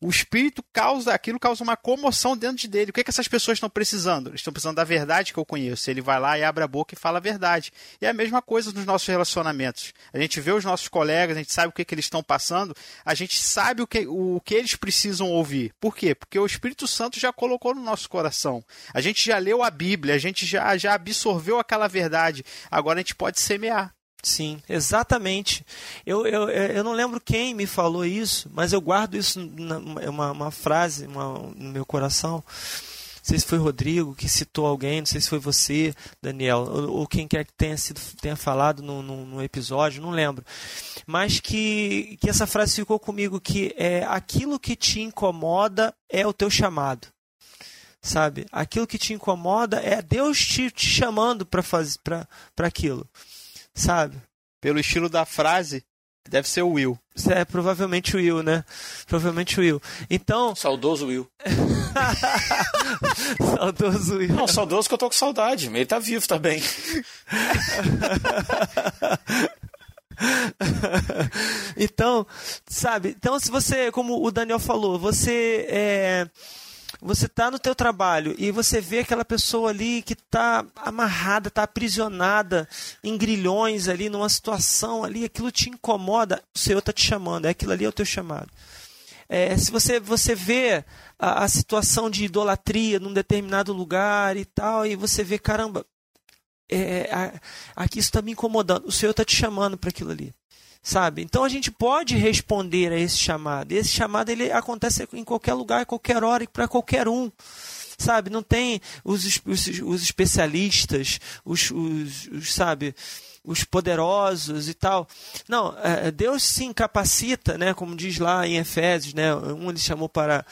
o espírito causa, aquilo causa uma comoção dentro dele. O que, é que essas pessoas estão precisando? Eles estão precisando da verdade que eu conheço. Ele vai lá e abre a boca e fala a verdade. E é a mesma coisa nos nossos relacionamentos. A gente vê os nossos colegas, a gente sabe o que, é que eles estão passando, a gente sabe o que, o que eles precisam ouvir. Por quê? Porque o Espírito Santo já colocou no nosso coração. A gente já leu a Bíblia, a gente já, já absorveu aquela verdade. Agora a gente pode semear.
Sim, exatamente. Eu, eu, eu não lembro quem me falou isso, mas eu guardo isso na, uma, uma frase uma, no meu coração. Não sei se foi Rodrigo que citou alguém, não sei se foi você, Daniel, ou, ou quem quer que tenha, sido, tenha falado no, no, no, episódio, não lembro. Mas que, que essa frase ficou comigo, que é aquilo que te incomoda é o teu chamado sabe? Aquilo que te incomoda é Deus te, te chamando para fazer para aquilo, sabe?
Pelo estilo da frase, deve ser o Will.
É, provavelmente o Will, né? Provavelmente o Will. Então.
Saudoso Will.
saudoso Will.
Não, saudoso que eu tô com saudade. Ele tá vivo também.
então, sabe? Então, se você, como o Daniel falou, você é você está no teu trabalho e você vê aquela pessoa ali que está amarrada, está aprisionada em grilhões ali, numa situação ali, aquilo te incomoda, o Senhor está te chamando, é aquilo ali é o teu chamado. É, se você, você vê a, a, situação de idolatria num determinado lugar e tal, e você vê, caramba, é, aqui isso está me incomodando, o Senhor está te chamando para aquilo ali sabe? Então a gente pode responder a esse chamado. Esse chamado ele acontece em qualquer lugar, qualquer hora e para qualquer um. Sabe, não tem os, os, os especialistas, os, os, os, sabe, os poderosos e tal. Não, é, Deus se incapacita, né, como diz lá em Efésios, né, um ele chamou para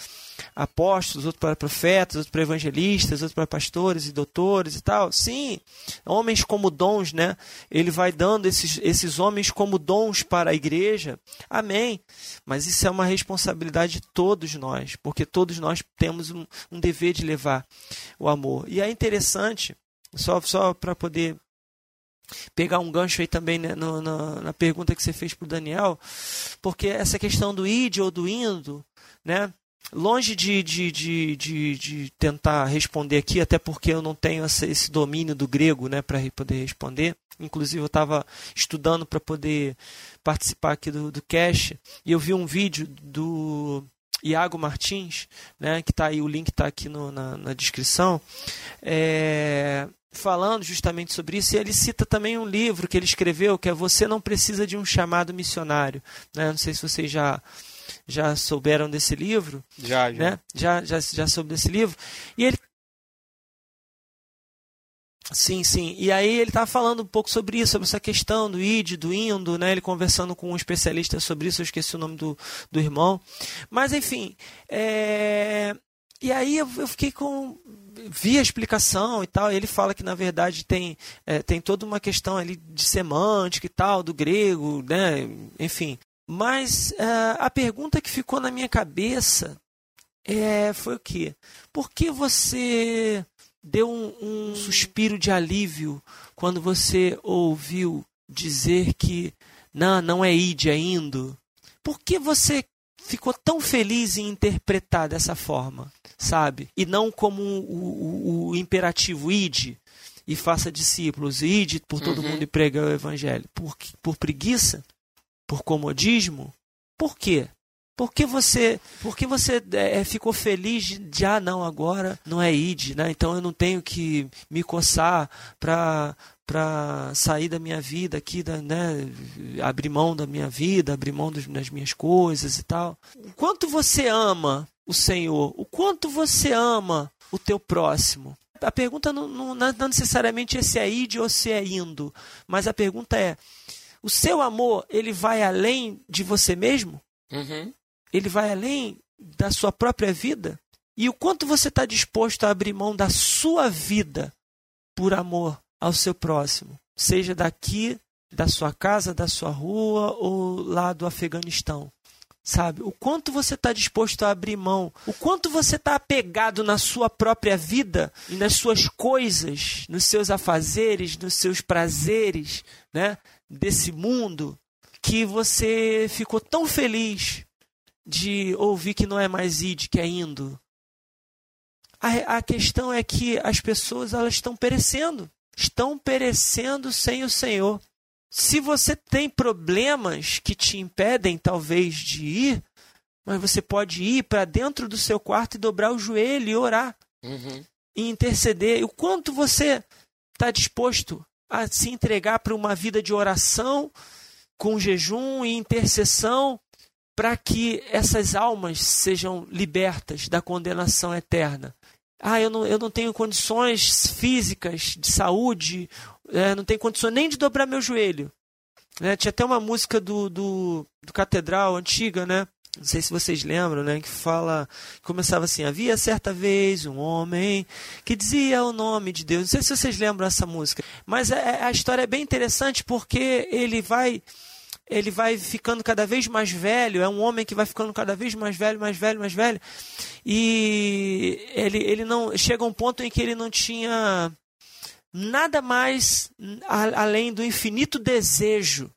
apóstolos, outro para profetas, outro para evangelistas, outro para pastores e doutores e tal. Sim, homens como dons, né? Ele vai dando esses, esses homens como dons para a igreja. Amém. Mas isso é uma responsabilidade de todos nós, porque todos nós temos um, um dever de levar o amor. E é interessante, só, só para poder pegar um gancho aí também né, no, na, na pergunta que você fez para o Daniel, porque essa questão do id ou do indo, né? Longe de, de, de, de, tentar responder aqui, até porque eu não tenho esse domínio do grego né, para poder responder. Inclusive, eu estava estudando para poder participar aqui do, do Cash e eu vi um vídeo do Iago Martins, né, que está aí, o link está aqui no, na, na descrição, é, falando justamente sobre isso. E ele cita também um livro que ele escreveu, que é Você Não Precisa de um Chamado Missionário. Né? Não sei se vocês já já souberam desse livro.
Já, já.
Né? Já, já, já soube desse livro. E ele. Sim, sim. E aí ele estava falando um pouco sobre isso, sobre essa questão do id, do indo, né? Ele conversando com um especialista sobre isso, eu esqueci o nome do, do irmão. Mas, enfim. É... E aí eu, eu fiquei com vi a explicação e tal, ele fala que na verdade tem, é, tem toda uma questão ali de semântica e tal, do grego, né? Enfim. Mas uh, a pergunta que ficou na minha cabeça é, foi o quê? Por que você deu um, um suspiro de alívio quando você ouviu dizer que não, não é id, é indo? Por que você ficou tão feliz em interpretar dessa forma, sabe? E não como o, o, o imperativo id e faça discípulos, id por todo uhum. mundo e prega o evangelho. Por, por preguiça? Por comodismo? Por quê? Por que você, por que você é, ficou feliz de, ah, não, agora não é id, né? então eu não tenho que me coçar para para sair da minha vida aqui, da, né, abrir mão da minha vida, abrir mão dos, das minhas coisas e tal. O quanto você ama o Senhor? O quanto você ama o teu próximo? A pergunta não, não, não necessariamente é se é id ou se é indo, mas a pergunta é: o seu amor, ele vai além de você mesmo?
Uhum.
Ele vai além da sua própria vida? E o quanto você está disposto a abrir mão da sua vida por amor ao seu próximo? Seja daqui, da sua casa, da sua rua ou lá do Afeganistão. Sabe? O quanto você está disposto a abrir mão, o quanto você está apegado na sua própria vida e nas suas coisas, nos seus afazeres, nos seus prazeres, né? Desse mundo que você ficou tão feliz de ouvir que não é mais id, que é indo. A, a questão é que as pessoas elas estão perecendo, estão perecendo sem o Senhor. Se você tem problemas que te impedem talvez de ir, mas você pode ir para dentro do seu quarto e dobrar o joelho e orar
uhum.
e interceder. O quanto você está disposto a se entregar para uma vida de oração, com jejum e intercessão, para que essas almas sejam libertas da condenação eterna. Ah, eu não, eu não tenho condições físicas, de saúde, é, não tenho condições nem de dobrar meu joelho. É, tinha até uma música do, do, do Catedral antiga, né? Não sei se vocês lembram, né? Que fala. Começava assim: Havia certa vez um homem que dizia o nome de Deus. Não sei se vocês lembram essa música. Mas a, é, a história é bem interessante porque ele vai. Ele vai ficando cada vez mais velho, é um homem que vai ficando cada vez mais velho, mais velho, mais velho. E ele, ele não. Chega a um ponto em que ele não tinha nada mais além do infinito desejo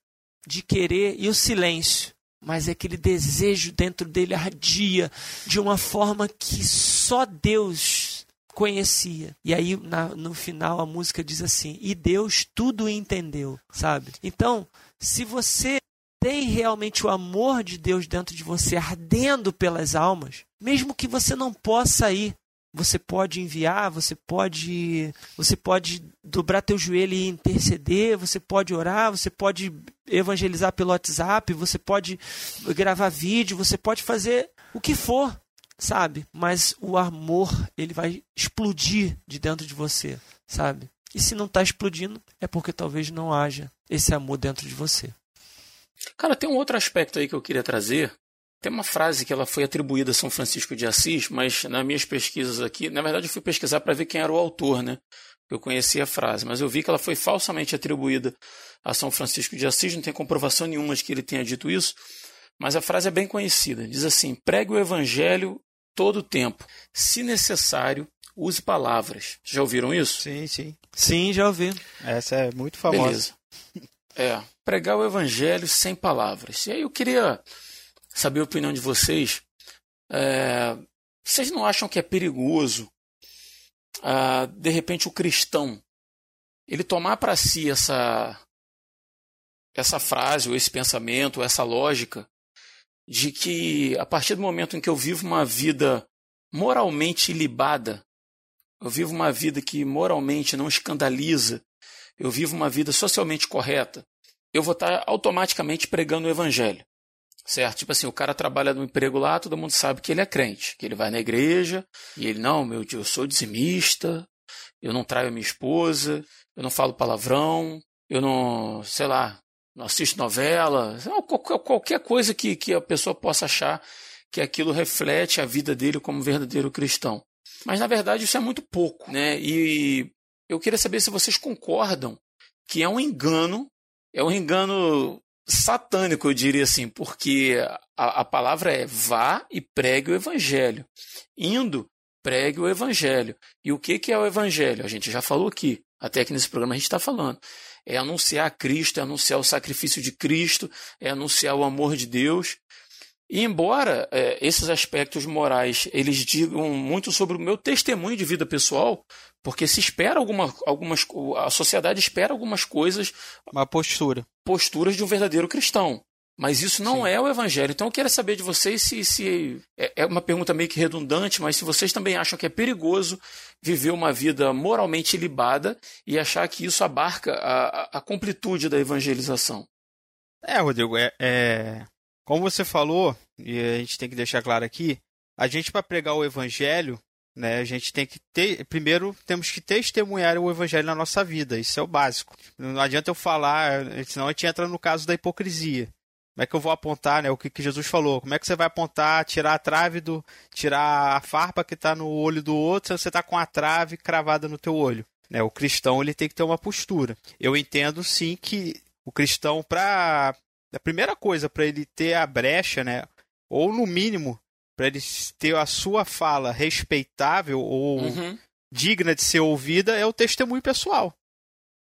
de querer e o silêncio. Mas aquele desejo dentro dele ardia de uma forma que só Deus conhecia. E aí, na, no final, a música diz assim: E Deus tudo entendeu, sabe? Então, se você tem realmente o amor de Deus dentro de você ardendo pelas almas, mesmo que você não possa ir você pode enviar, você pode, você pode dobrar teu joelho e interceder, você pode orar, você pode evangelizar pelo WhatsApp, você pode gravar vídeo, você pode fazer o que for, sabe? Mas o amor, ele vai explodir de dentro de você, sabe? E se não está explodindo, é porque talvez não haja esse amor dentro de você.
Cara, tem um outro aspecto aí que eu queria trazer, tem uma frase que ela foi atribuída a São Francisco de Assis, mas nas minhas pesquisas aqui, na verdade eu fui pesquisar para ver quem era o autor, né? Eu conhecia a frase, mas eu vi que ela foi falsamente atribuída a São Francisco de Assis, não tem comprovação nenhuma de que ele tenha dito isso, mas a frase é bem conhecida. Diz assim: pregue o evangelho todo o tempo. Se necessário, use palavras. Já ouviram isso?
Sim, sim.
Sim, já ouvi.
Essa é muito famosa.
Beleza. É, pregar o evangelho sem palavras. E aí eu queria saber a opinião de vocês. É, vocês não acham que é perigoso, ah, de repente, o cristão ele tomar para si essa essa frase, ou esse pensamento, ou essa lógica de que a partir do momento em que eu vivo uma vida moralmente ilibada, eu vivo uma vida que moralmente não escandaliza, eu vivo uma vida socialmente correta, eu vou estar automaticamente pregando o evangelho. Certo? Tipo assim, o cara trabalha no emprego lá, todo mundo sabe que ele é crente, que ele vai na igreja, e ele, não, meu Deus, eu sou dizimista, eu não traio a minha esposa, eu não falo palavrão, eu não, sei lá, não assisto novela, qualquer coisa que, que a pessoa possa achar que aquilo reflete a vida dele como verdadeiro cristão. Mas na verdade isso é muito pouco, né? E eu queria saber se vocês concordam que é um engano, é um engano satânico, eu diria assim, porque a, a palavra é vá e pregue o evangelho. Indo, pregue o evangelho. E o que, que é o evangelho? A gente já falou aqui, até que nesse programa a gente está falando. É anunciar Cristo, é anunciar o sacrifício de Cristo, é anunciar o amor de Deus. E embora é, esses aspectos morais eles digam muito sobre o meu testemunho de vida pessoal, porque se espera alguma, algumas. A sociedade espera algumas coisas.
Uma postura.
Posturas de um verdadeiro cristão. Mas isso não Sim. é o evangelho. Então eu quero saber de vocês se, se. É, é uma pergunta meio que redundante, mas se vocês também acham que é perigoso viver uma vida moralmente ilibada e achar que isso abarca a, a completude da evangelização.
É, Rodrigo, é, é, como você falou, e a gente tem que deixar claro aqui, a gente para pregar o evangelho, né? A gente tem que ter, primeiro temos que testemunhar o evangelho na nossa vida, isso é o básico. Não adianta eu falar, senão a gente entra no caso da hipocrisia. Como é que eu vou apontar, né, o que, que Jesus falou? Como é que você vai apontar, tirar a trave do, tirar a farpa que está no olho do outro, se você está com a trave cravada no teu olho? Né, o cristão ele tem que ter uma postura. Eu entendo sim que o cristão para a primeira coisa para ele ter a brecha, né, ou no mínimo para ele ter a sua fala respeitável ou uhum. digna de ser ouvida, é o testemunho pessoal.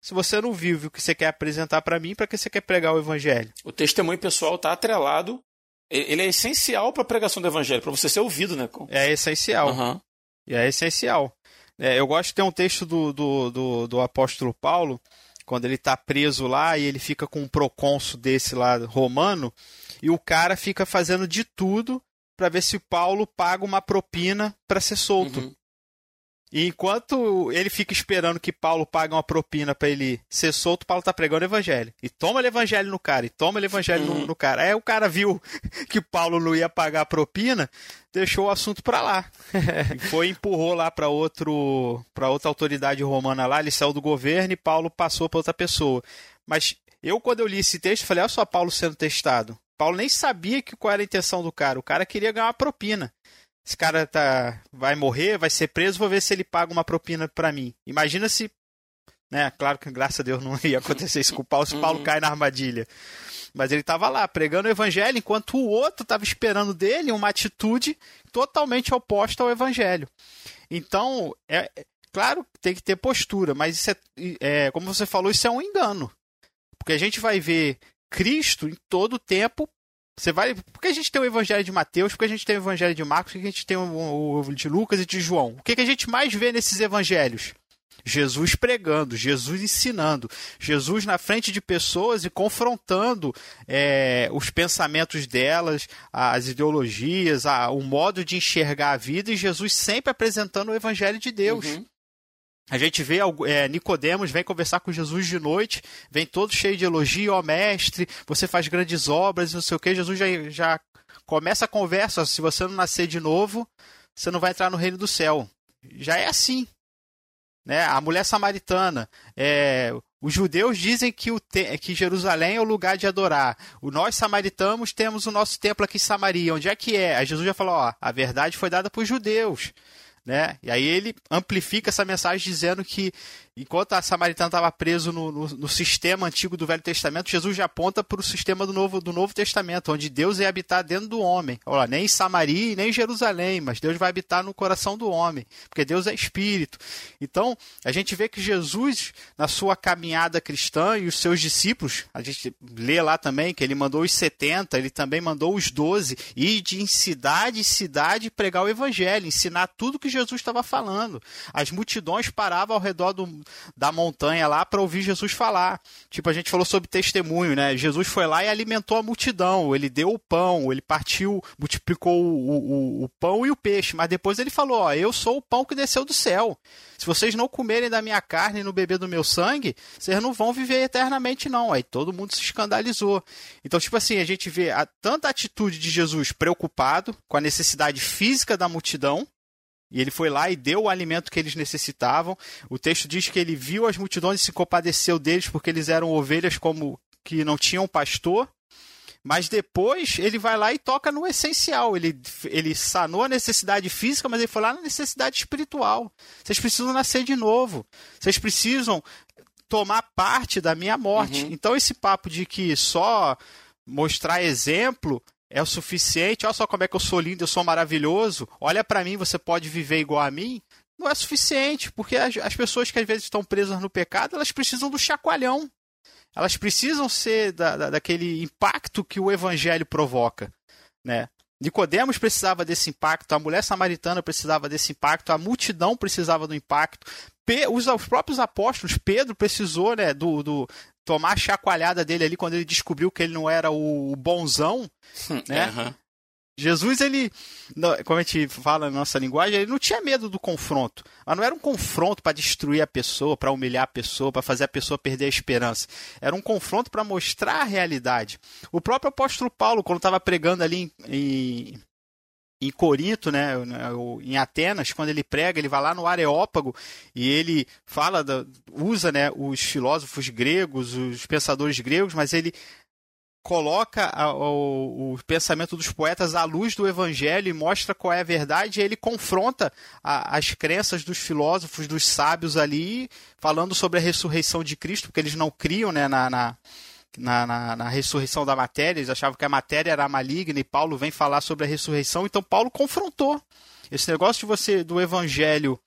Se você não vive o que você quer apresentar para mim, para que você quer pregar o evangelho?
O testemunho pessoal está atrelado, ele é essencial para a pregação do evangelho, para você ser ouvido, né?
É essencial. Uhum. E é essencial. É, eu gosto de ter um texto do, do, do, do apóstolo Paulo, quando ele está preso lá e ele fica com um procônsul desse lá romano, e o cara fica fazendo de tudo para ver se Paulo paga uma propina para ser solto. Uhum. E enquanto ele fica esperando que Paulo pague uma propina para ele ser solto, Paulo tá pregando o evangelho. E toma o evangelho no cara, e toma o evangelho no, no, cara. Aí o cara viu que Paulo não ia pagar a propina, deixou o assunto para lá. e foi empurrou lá para outro para outra autoridade romana lá, ele saiu do governo e Paulo passou para outra pessoa. Mas eu quando eu li esse texto, falei, olha só Paulo sendo testado. Paulo nem sabia que qual era a intenção do cara. O cara queria ganhar uma propina esse cara tá, vai morrer, vai ser preso, vou ver se ele paga uma propina para mim. Imagina se. Né, claro que graças a Deus não ia acontecer isso com o Paulo, se o Paulo uhum. cai na armadilha. Mas ele estava lá pregando o evangelho, enquanto o outro estava esperando dele uma atitude totalmente oposta ao evangelho. Então, é, é claro tem que ter postura, mas isso é, é, como você falou, isso é um engano. Porque a gente vai ver Cristo em todo o tempo você vai. Por que a gente tem o Evangelho de Mateus? Por que a gente tem o Evangelho de Marcos? Por que a gente tem o, o de Lucas e de João? O que, que a gente mais vê nesses evangelhos? Jesus pregando, Jesus ensinando, Jesus na frente de pessoas e confrontando é, os pensamentos delas, as ideologias, a, o modo de enxergar a vida, e Jesus sempre apresentando o Evangelho de Deus. Uhum. A gente vê é, Nicodemos vem conversar com Jesus de noite, vem todo cheio de elogio, ó mestre, você faz grandes obras, não sei o que. Jesus já, já começa a conversa, se você não nascer de novo, você não vai entrar no reino do céu. Já é assim. Né? A mulher samaritana, é, os judeus dizem que, o te, que Jerusalém é o lugar de adorar. O nós samaritanos temos o nosso templo aqui em Samaria. Onde é que é? Aí Jesus já falou: ó, a verdade foi dada para os judeus. Né? E aí ele amplifica essa mensagem dizendo que enquanto a samaritana estava preso no, no, no, sistema antigo do Velho Testamento, Jesus já aponta para o sistema do Novo, do Novo Testamento, onde Deus ia habitar dentro do homem. Olha, nem em Samaria nem em Jerusalém, mas Deus vai habitar no coração do homem, porque Deus é espírito. Então, a gente vê que Jesus, na sua caminhada cristã e os seus discípulos, a gente lê lá também que ele mandou os 70, ele também mandou os 12, ir de cidade em cidade pregar o evangelho, ensinar tudo que Jesus estava falando. As multidões paravam ao redor do, da montanha lá para ouvir Jesus falar. Tipo, a gente falou sobre testemunho, né? Jesus foi lá e alimentou a multidão, ele deu o pão, ele partiu, multiplicou o, o, o pão e o peixe, mas depois ele falou: Ó, eu sou o pão que desceu do céu. Se vocês não comerem da minha carne e não beber do meu sangue, vocês não vão viver eternamente, não. Aí todo mundo se escandalizou. Então, tipo assim, a gente vê a, tanta atitude de Jesus preocupado com a necessidade física da multidão, e ele foi lá e deu o alimento que eles necessitavam. O texto diz que ele viu as multidões e se compadeceu deles porque eles eram ovelhas como que não tinham pastor. Mas depois ele vai lá e toca no essencial. Ele, ele sanou a necessidade física, mas ele foi lá na necessidade espiritual. Vocês precisam nascer de novo. Vocês precisam tomar parte da minha morte. Uhum. Então, esse papo de que só mostrar exemplo é o suficiente. Olha só como é que eu sou lindo, eu sou maravilhoso. Olha para mim, você pode viver igual a mim. Não é suficiente, porque as, as pessoas que às vezes estão presas no pecado, elas precisam do chacoalhão. Elas precisam ser da, da, daquele impacto que o evangelho provoca, né? Nicodemos precisava desse impacto, a mulher samaritana precisava desse impacto, a multidão precisava do impacto. Os, os próprios apóstolos, Pedro precisou né, do, do, tomar a chacoalhada dele ali quando ele descobriu que ele não era o bonzão, né? Uhum. Jesus, ele, como a gente fala na nossa linguagem, ele não tinha medo do confronto. Mas não era um confronto para destruir a pessoa, para humilhar a pessoa, para fazer a pessoa perder a esperança. Era um confronto para mostrar a realidade. O próprio apóstolo Paulo, quando estava pregando ali em, em Corinto, né, em Atenas, quando ele prega, ele vai lá no Areópago e ele fala, da, usa né, os filósofos gregos, os pensadores gregos, mas ele coloca a, o, o, pensamento dos poetas à luz do evangelho e mostra qual é a verdade, e ele confronta a, as crenças dos filósofos, dos sábios ali, falando sobre a ressurreição de Cristo, porque eles não criam né, na, na na, na, na, ressurreição da matéria, eles achavam que a matéria era maligna e Paulo vem falar sobre a ressurreição, então Paulo confrontou. Esse negócio de você do evangelho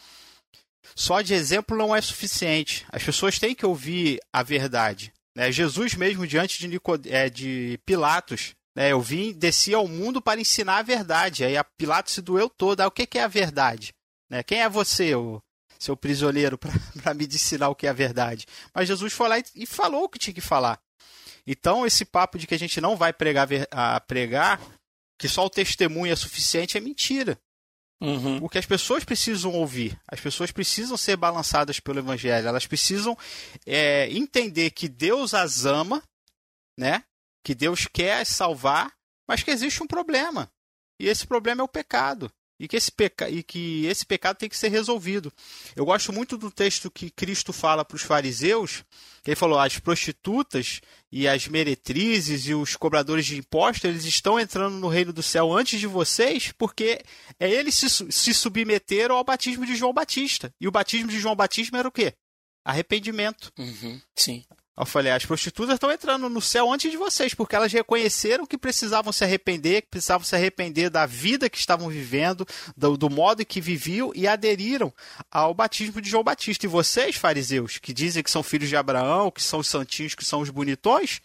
só de exemplo não é suficiente. As pessoas têm que ouvir a verdade. Né? Jesus mesmo diante de, Nicod... é, de Pilatos, né? eu vim, desci ao mundo para ensinar a verdade. Aí a Pilatos se doeu toda. O que, que é a verdade? Né? Quem é você, o seu prisioneiro, para me ensinar o que é a verdade? Mas Jesus foi lá e, e falou o que tinha que falar. Então, esse papo de que a gente não vai pregar, a pregar que só o testemunho é suficiente é mentira.
Uhum.
O que as pessoas precisam ouvir. As pessoas precisam ser balançadas pelo Evangelho. Elas precisam é, entender que Deus as ama, né? Que Deus quer as salvar, mas que existe um problema. E esse problema é o pecado e que esse, peca... e que esse pecado tem que ser resolvido. Eu gosto muito do texto que Cristo fala para os fariseus, que ele falou: as prostitutas e as meretrizes e os cobradores de impostos, eles estão entrando no reino do céu antes de vocês, porque é eles se, se submeteram ao batismo de João Batista. E o batismo de João Batista era o quê? Arrependimento.
Uhum, sim.
Eu falei, as prostitutas estão entrando no céu antes de vocês, porque elas reconheceram que precisavam se arrepender, que precisavam se arrepender da vida que estavam vivendo, do, do modo que viviam e aderiram ao batismo de João Batista. E vocês, fariseus, que dizem que são filhos de Abraão, que são os santinhos, que são os bonitões,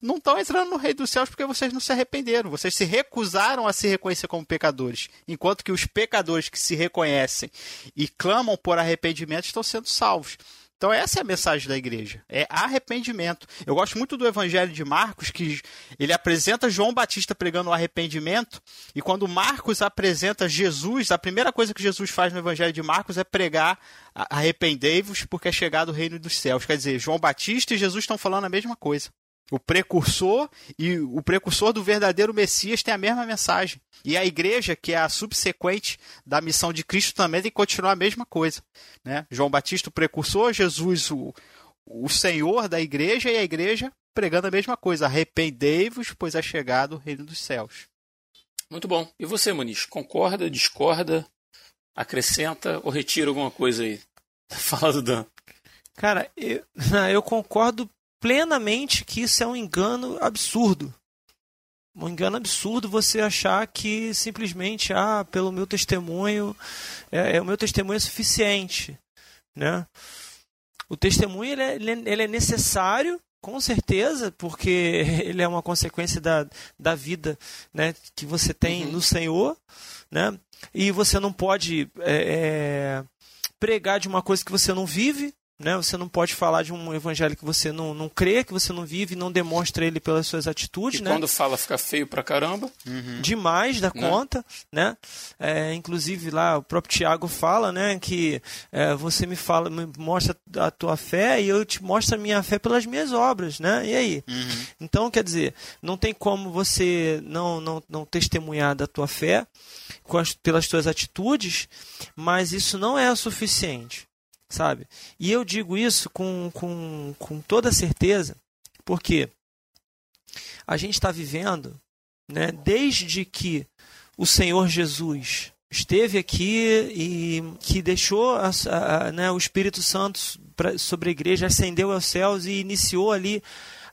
não estão entrando no Rei dos Céus porque vocês não se arrependeram. Vocês se recusaram a se reconhecer como pecadores. Enquanto que os pecadores que se reconhecem e clamam por arrependimento estão sendo salvos. Então essa é a mensagem da igreja, é arrependimento. Eu gosto muito do Evangelho de Marcos, que ele apresenta João Batista pregando o arrependimento, e quando Marcos apresenta Jesus, a primeira coisa que Jesus faz no Evangelho de Marcos é pregar arrependei-vos porque é chegado o reino dos céus. Quer dizer, João Batista e Jesus estão falando a mesma coisa. O precursor e o precursor do verdadeiro Messias tem a mesma mensagem. E a igreja, que é a subsequente da missão de Cristo, também tem que continuar a mesma coisa. Né? João Batista, o precursor, Jesus, o, o Senhor da igreja, e a igreja pregando a mesma coisa. Arrependei-vos, pois é chegado o reino dos céus.
Muito bom. E você, Muniz, concorda, discorda, acrescenta ou retira alguma coisa aí? Fala do Dan.
Cara, eu, eu concordo plenamente que isso é um engano absurdo. Um engano absurdo você achar que simplesmente, ah, pelo meu testemunho, é, é o meu testemunho é suficiente. Né? O testemunho ele é, ele é necessário, com certeza, porque ele é uma consequência da, da vida né, que você tem uhum. no Senhor. Né? E você não pode é, é, pregar de uma coisa que você não vive. Né? Você não pode falar de um evangelho que você não, não crê, que você não vive, não demonstra ele pelas suas atitudes.
E
né?
quando fala fica feio pra caramba.
Uhum. Demais da né? conta. Né? É, inclusive lá o próprio Tiago fala né, que é, você me fala, me mostra a tua fé e eu te mostro a minha fé pelas minhas obras. Né? E aí?
Uhum.
Então, quer dizer, não tem como você não, não, não testemunhar da tua fé as, pelas tuas atitudes, mas isso não é o suficiente sabe? E eu digo isso com, com, com toda certeza, porque a gente está vivendo, né, desde que o Senhor Jesus esteve aqui e que deixou a, a, né, o Espírito Santo sobre a igreja, ascendeu aos céus e iniciou ali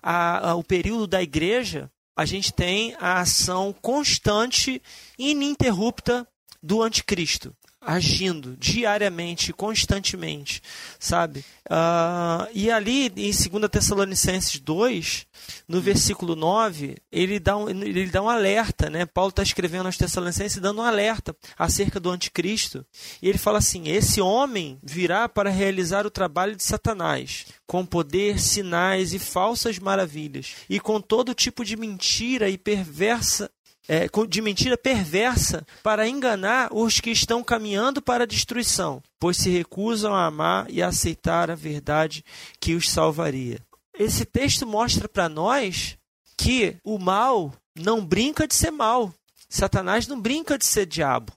a, o período da igreja, a gente tem a ação constante ininterrupta do anticristo agindo diariamente, constantemente, sabe? Uh, e ali em 2 Tessalonicenses 2, no versículo 9, ele dá um, ele dá um alerta, né? Paulo está escrevendo aos Tessalonicenses dando um alerta acerca do anticristo. E ele fala assim: Esse homem virá para realizar o trabalho de Satanás, com poder, sinais e falsas maravilhas, e com todo tipo de mentira e perversa é, de mentira perversa para enganar os que estão caminhando para a destruição, pois se recusam a amar e a aceitar a verdade que os salvaria. Esse texto mostra para nós que o mal não brinca de ser mal. Satanás não brinca de ser diabo.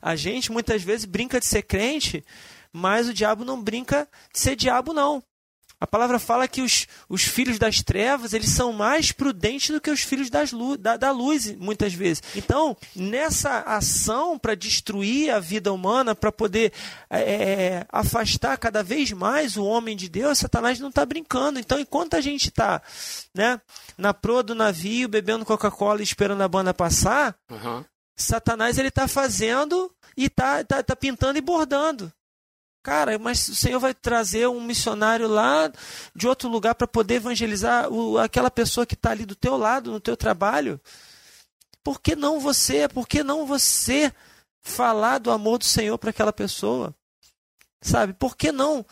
A gente muitas vezes brinca de ser crente, mas o diabo não brinca de ser diabo, não. A palavra fala que os, os filhos das trevas eles são mais prudentes do que os filhos das luz, da, da luz, muitas vezes. Então, nessa ação para destruir a vida humana, para poder é, é, afastar cada vez mais o homem de Deus, Satanás não está brincando. Então, enquanto a gente está né, na proa do navio, bebendo Coca-Cola e esperando a banda passar,
uhum.
Satanás ele está fazendo e está tá, tá pintando e bordando. Cara, mas o Senhor vai trazer um missionário lá de outro lugar para poder evangelizar o, aquela pessoa que está ali do teu lado, no teu trabalho. Por que não você? Por que não você falar do amor do Senhor para aquela pessoa? Sabe? Por que não?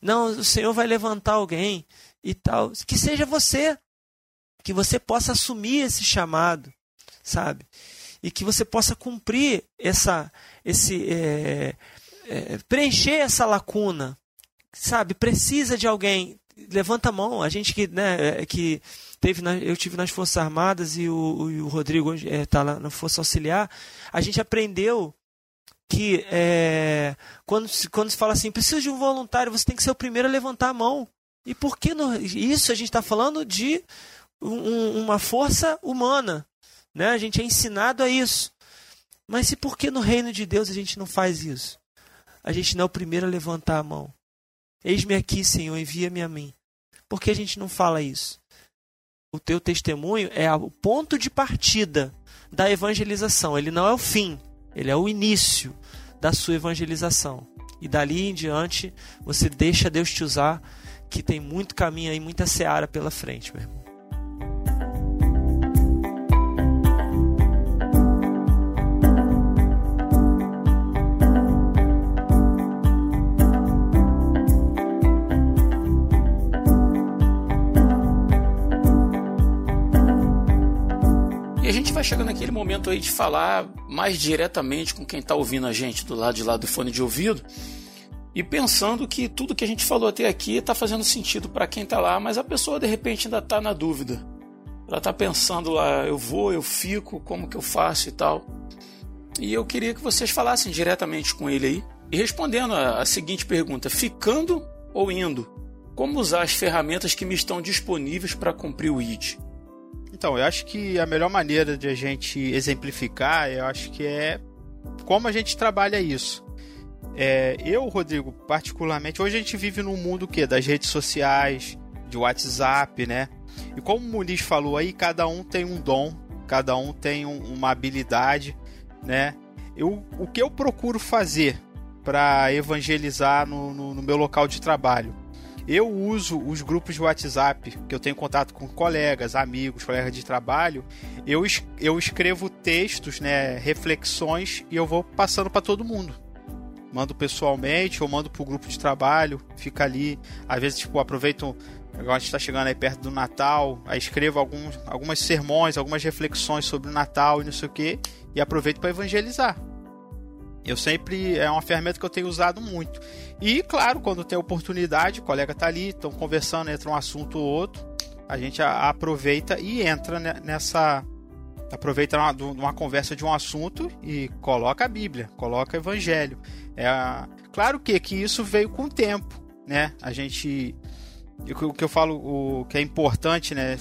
Não, o Senhor vai levantar alguém e tal. Que seja você. Que você possa assumir esse chamado, sabe? e que você possa cumprir essa, esse, é, é, preencher essa lacuna, sabe? Precisa de alguém. Levanta a mão. A gente que, né, é, que teve, na, eu tive nas Forças Armadas e o, o Rodrigo está é, lá na Força Auxiliar. A gente aprendeu que é, quando, quando se fala assim, precisa de um voluntário, você tem que ser o primeiro a levantar a mão. E por que no, isso a gente está falando de um, uma força humana? Né? A gente é ensinado a isso. Mas e por que no reino de Deus a gente não faz isso? A gente não é o primeiro a levantar a mão. Eis-me aqui, Senhor, envia-me a mim. Por que a gente não fala isso? O teu testemunho é o ponto de partida da evangelização. Ele não é o fim, ele é o início da sua evangelização. E dali em diante, você deixa Deus te usar, que tem muito caminho aí, muita seara pela frente, meu irmão.
Chegando naquele momento aí de falar mais diretamente com quem está ouvindo a gente do lado de lá do fone de ouvido e pensando que tudo que a gente falou até aqui está fazendo sentido para quem está lá, mas a pessoa de repente ainda está na dúvida. Ela está pensando lá, eu vou, eu fico, como que eu faço e tal. E eu queria que vocês falassem diretamente com ele aí e respondendo a, a seguinte pergunta: ficando ou indo? Como usar as ferramentas que me estão disponíveis para cumprir o ID?
Então, eu acho que a melhor maneira de a gente exemplificar, eu acho que é como a gente trabalha isso. É, eu, Rodrigo, particularmente, hoje a gente vive num mundo que das redes sociais, de WhatsApp, né? E como o Muniz falou aí, cada um tem um dom, cada um tem um, uma habilidade, né? Eu, o que eu procuro fazer para evangelizar no, no, no meu local de trabalho? Eu uso os grupos de WhatsApp, que eu tenho contato com colegas, amigos, colegas de trabalho. Eu, eu escrevo textos, né, reflexões, e eu vou passando para todo mundo. Mando pessoalmente ou mando para o grupo de trabalho, fica ali. Às vezes, tipo, aproveito Agora a gente está chegando aí perto do Natal, aí escrevo alguns, algumas sermões, algumas reflexões sobre o Natal e não sei o que, e aproveito para evangelizar. Eu sempre é uma ferramenta que eu tenho usado muito. E claro, quando tem oportunidade, o colega tá ali, estão conversando, entra um assunto ou outro, a gente aproveita e entra nessa aproveita uma, uma conversa de um assunto e coloca a Bíblia, coloca o Evangelho. É, claro que, que isso veio com o tempo, né? A gente o que eu falo, o que é importante, né?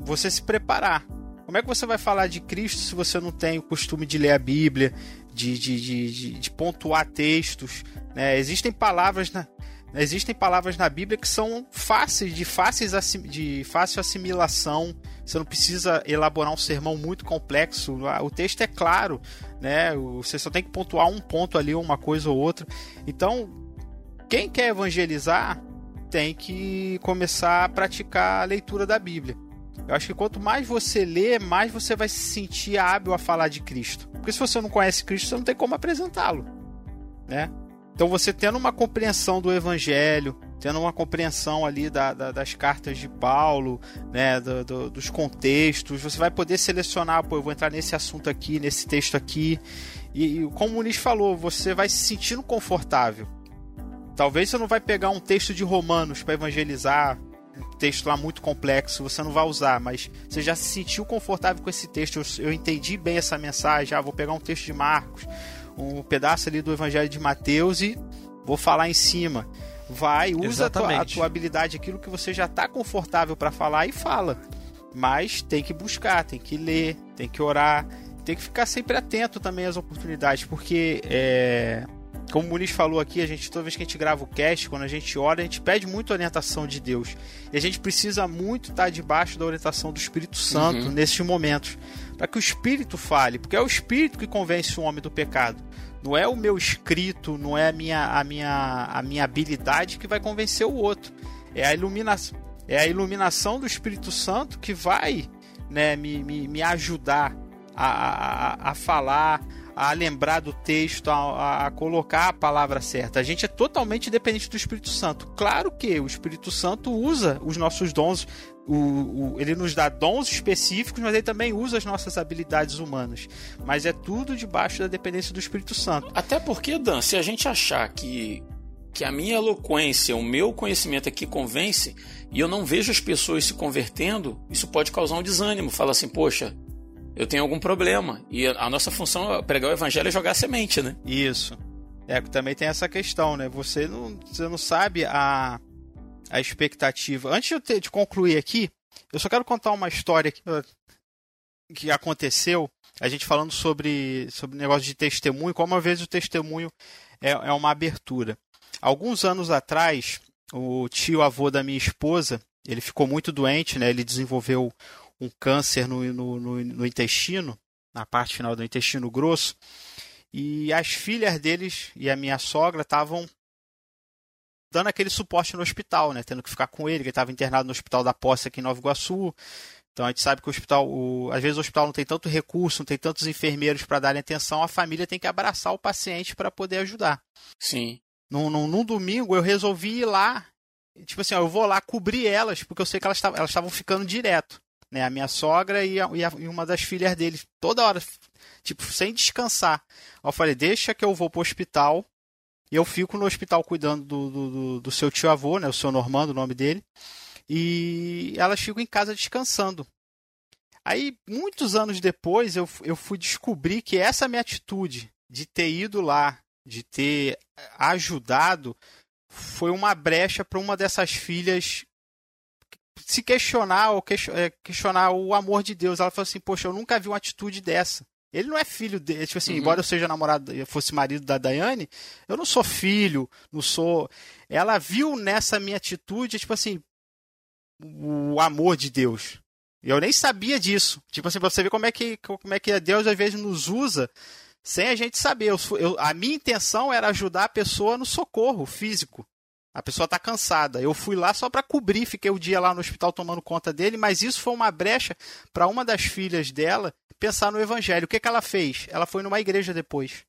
Você se preparar. Como é que você vai falar de Cristo se você não tem o costume de ler a Bíblia, de, de, de, de pontuar textos. Né? Existem palavras na, existem palavras na Bíblia que são fáceis, de, fáceis, de fácil assimilação. Você não precisa elaborar um sermão muito complexo. O texto é claro, né? Você só tem que pontuar um ponto ali, uma coisa ou outra. Então, quem quer evangelizar tem que começar a praticar a leitura da Bíblia. Eu acho que quanto mais você lê, mais você vai se sentir hábil a falar de Cristo. Porque se você não conhece Cristo, você não tem como apresentá-lo, né? Então você tendo uma compreensão do Evangelho, tendo uma compreensão ali da, da, das cartas de Paulo, né, do, do, dos contextos, você vai poder selecionar, pô, eu vou entrar nesse assunto aqui, nesse texto aqui, e, e como o Muniz falou, você vai se sentindo confortável. Talvez você não vai pegar um texto de Romanos para evangelizar, texto lá muito complexo, você não vai usar, mas você já se sentiu confortável com esse texto, eu, eu entendi bem essa mensagem, ah, vou pegar um texto de Marcos, um pedaço ali do Evangelho de Mateus e vou falar em cima. Vai, usa a tua, a tua, habilidade, aquilo que você já está confortável para falar e fala. Mas tem que buscar, tem que ler, tem que orar, tem que ficar sempre atento também às oportunidades, porque é, como o Muniz falou aqui, a gente toda vez que a gente grava o cast, quando a gente ora, a gente pede muito a orientação de Deus. E a gente precisa muito estar debaixo da orientação do Espírito Santo uhum. nesses momentos, para que o Espírito fale, porque é o Espírito que convence o homem do pecado. Não é o meu escrito, não é a minha, a minha, a minha habilidade que vai convencer o outro. É a iluminação, é a iluminação do Espírito Santo que vai né, me, me, me ajudar a, a, a falar, a lembrar do texto, a, a, colocar a palavra certa. A gente é totalmente dependente do Espírito Santo. Claro que o Espírito Santo usa os nossos dons o, o, ele nos dá dons específicos, mas ele também usa as nossas habilidades humanas. Mas é tudo debaixo da dependência do Espírito Santo.
Até porque, Dan, se a gente achar que, que a minha eloquência, o meu conhecimento aqui convence, e eu não vejo as pessoas se convertendo, isso pode causar um desânimo. Fala assim, poxa, eu tenho algum problema. E a nossa função é pregar o evangelho e jogar a semente, né?
Isso. É, também tem essa questão, né? Você não, você não sabe a, a expectativa. Antes de eu ter, de concluir aqui, eu só quero contar uma história que, que aconteceu. A gente falando sobre, sobre negócio de testemunho, como às vezes o testemunho é, é uma abertura. Alguns anos atrás, o tio avô da minha esposa, ele ficou muito doente, né? Ele desenvolveu um câncer no, no, no, no intestino, na parte final do intestino grosso. E as filhas deles e a minha sogra estavam dando aquele suporte no hospital, né? Tendo que ficar com ele, que ele estava internado no hospital da Posse aqui em Nova Iguaçu. Então a gente sabe que o hospital, o, às vezes o hospital não tem tanto recurso, não tem tantos enfermeiros para darem atenção, a família tem que abraçar o paciente para poder ajudar.
Sim.
Num, num, num, domingo eu resolvi ir lá, tipo assim, ó, eu vou lá cobrir elas, porque eu sei que elas estavam ficando direto. Né, a minha sogra e, a, e, a, e uma das filhas deles, toda hora tipo, sem descansar. Eu falei, deixa que eu vou pro hospital. E eu fico no hospital cuidando do, do, do seu tio avô, né? O seu Normando, o nome dele. E elas ficam em casa descansando. Aí, muitos anos depois, eu, eu fui descobrir que essa minha atitude de ter ido lá, de ter ajudado, foi uma brecha para uma dessas filhas se questionar ou é, questionar o amor de Deus. Ela falou assim: Poxa, eu nunca vi uma atitude dessa. Ele não é filho dele. Tipo assim, uhum. embora eu seja namorado, eu fosse marido da Daiane, eu não sou filho, não sou. Ela viu nessa minha atitude, tipo assim, o amor de Deus. Eu nem sabia disso. Tipo assim, pra você ver como é que, como é que Deus às vezes nos usa sem a gente saber. Eu, eu, a minha intenção era ajudar a pessoa no socorro físico. A pessoa está cansada. Eu fui lá só para cobrir, fiquei o dia lá no hospital tomando conta dele, mas isso foi uma brecha para uma das filhas dela pensar no evangelho. O que, que ela fez? Ela foi numa igreja depois.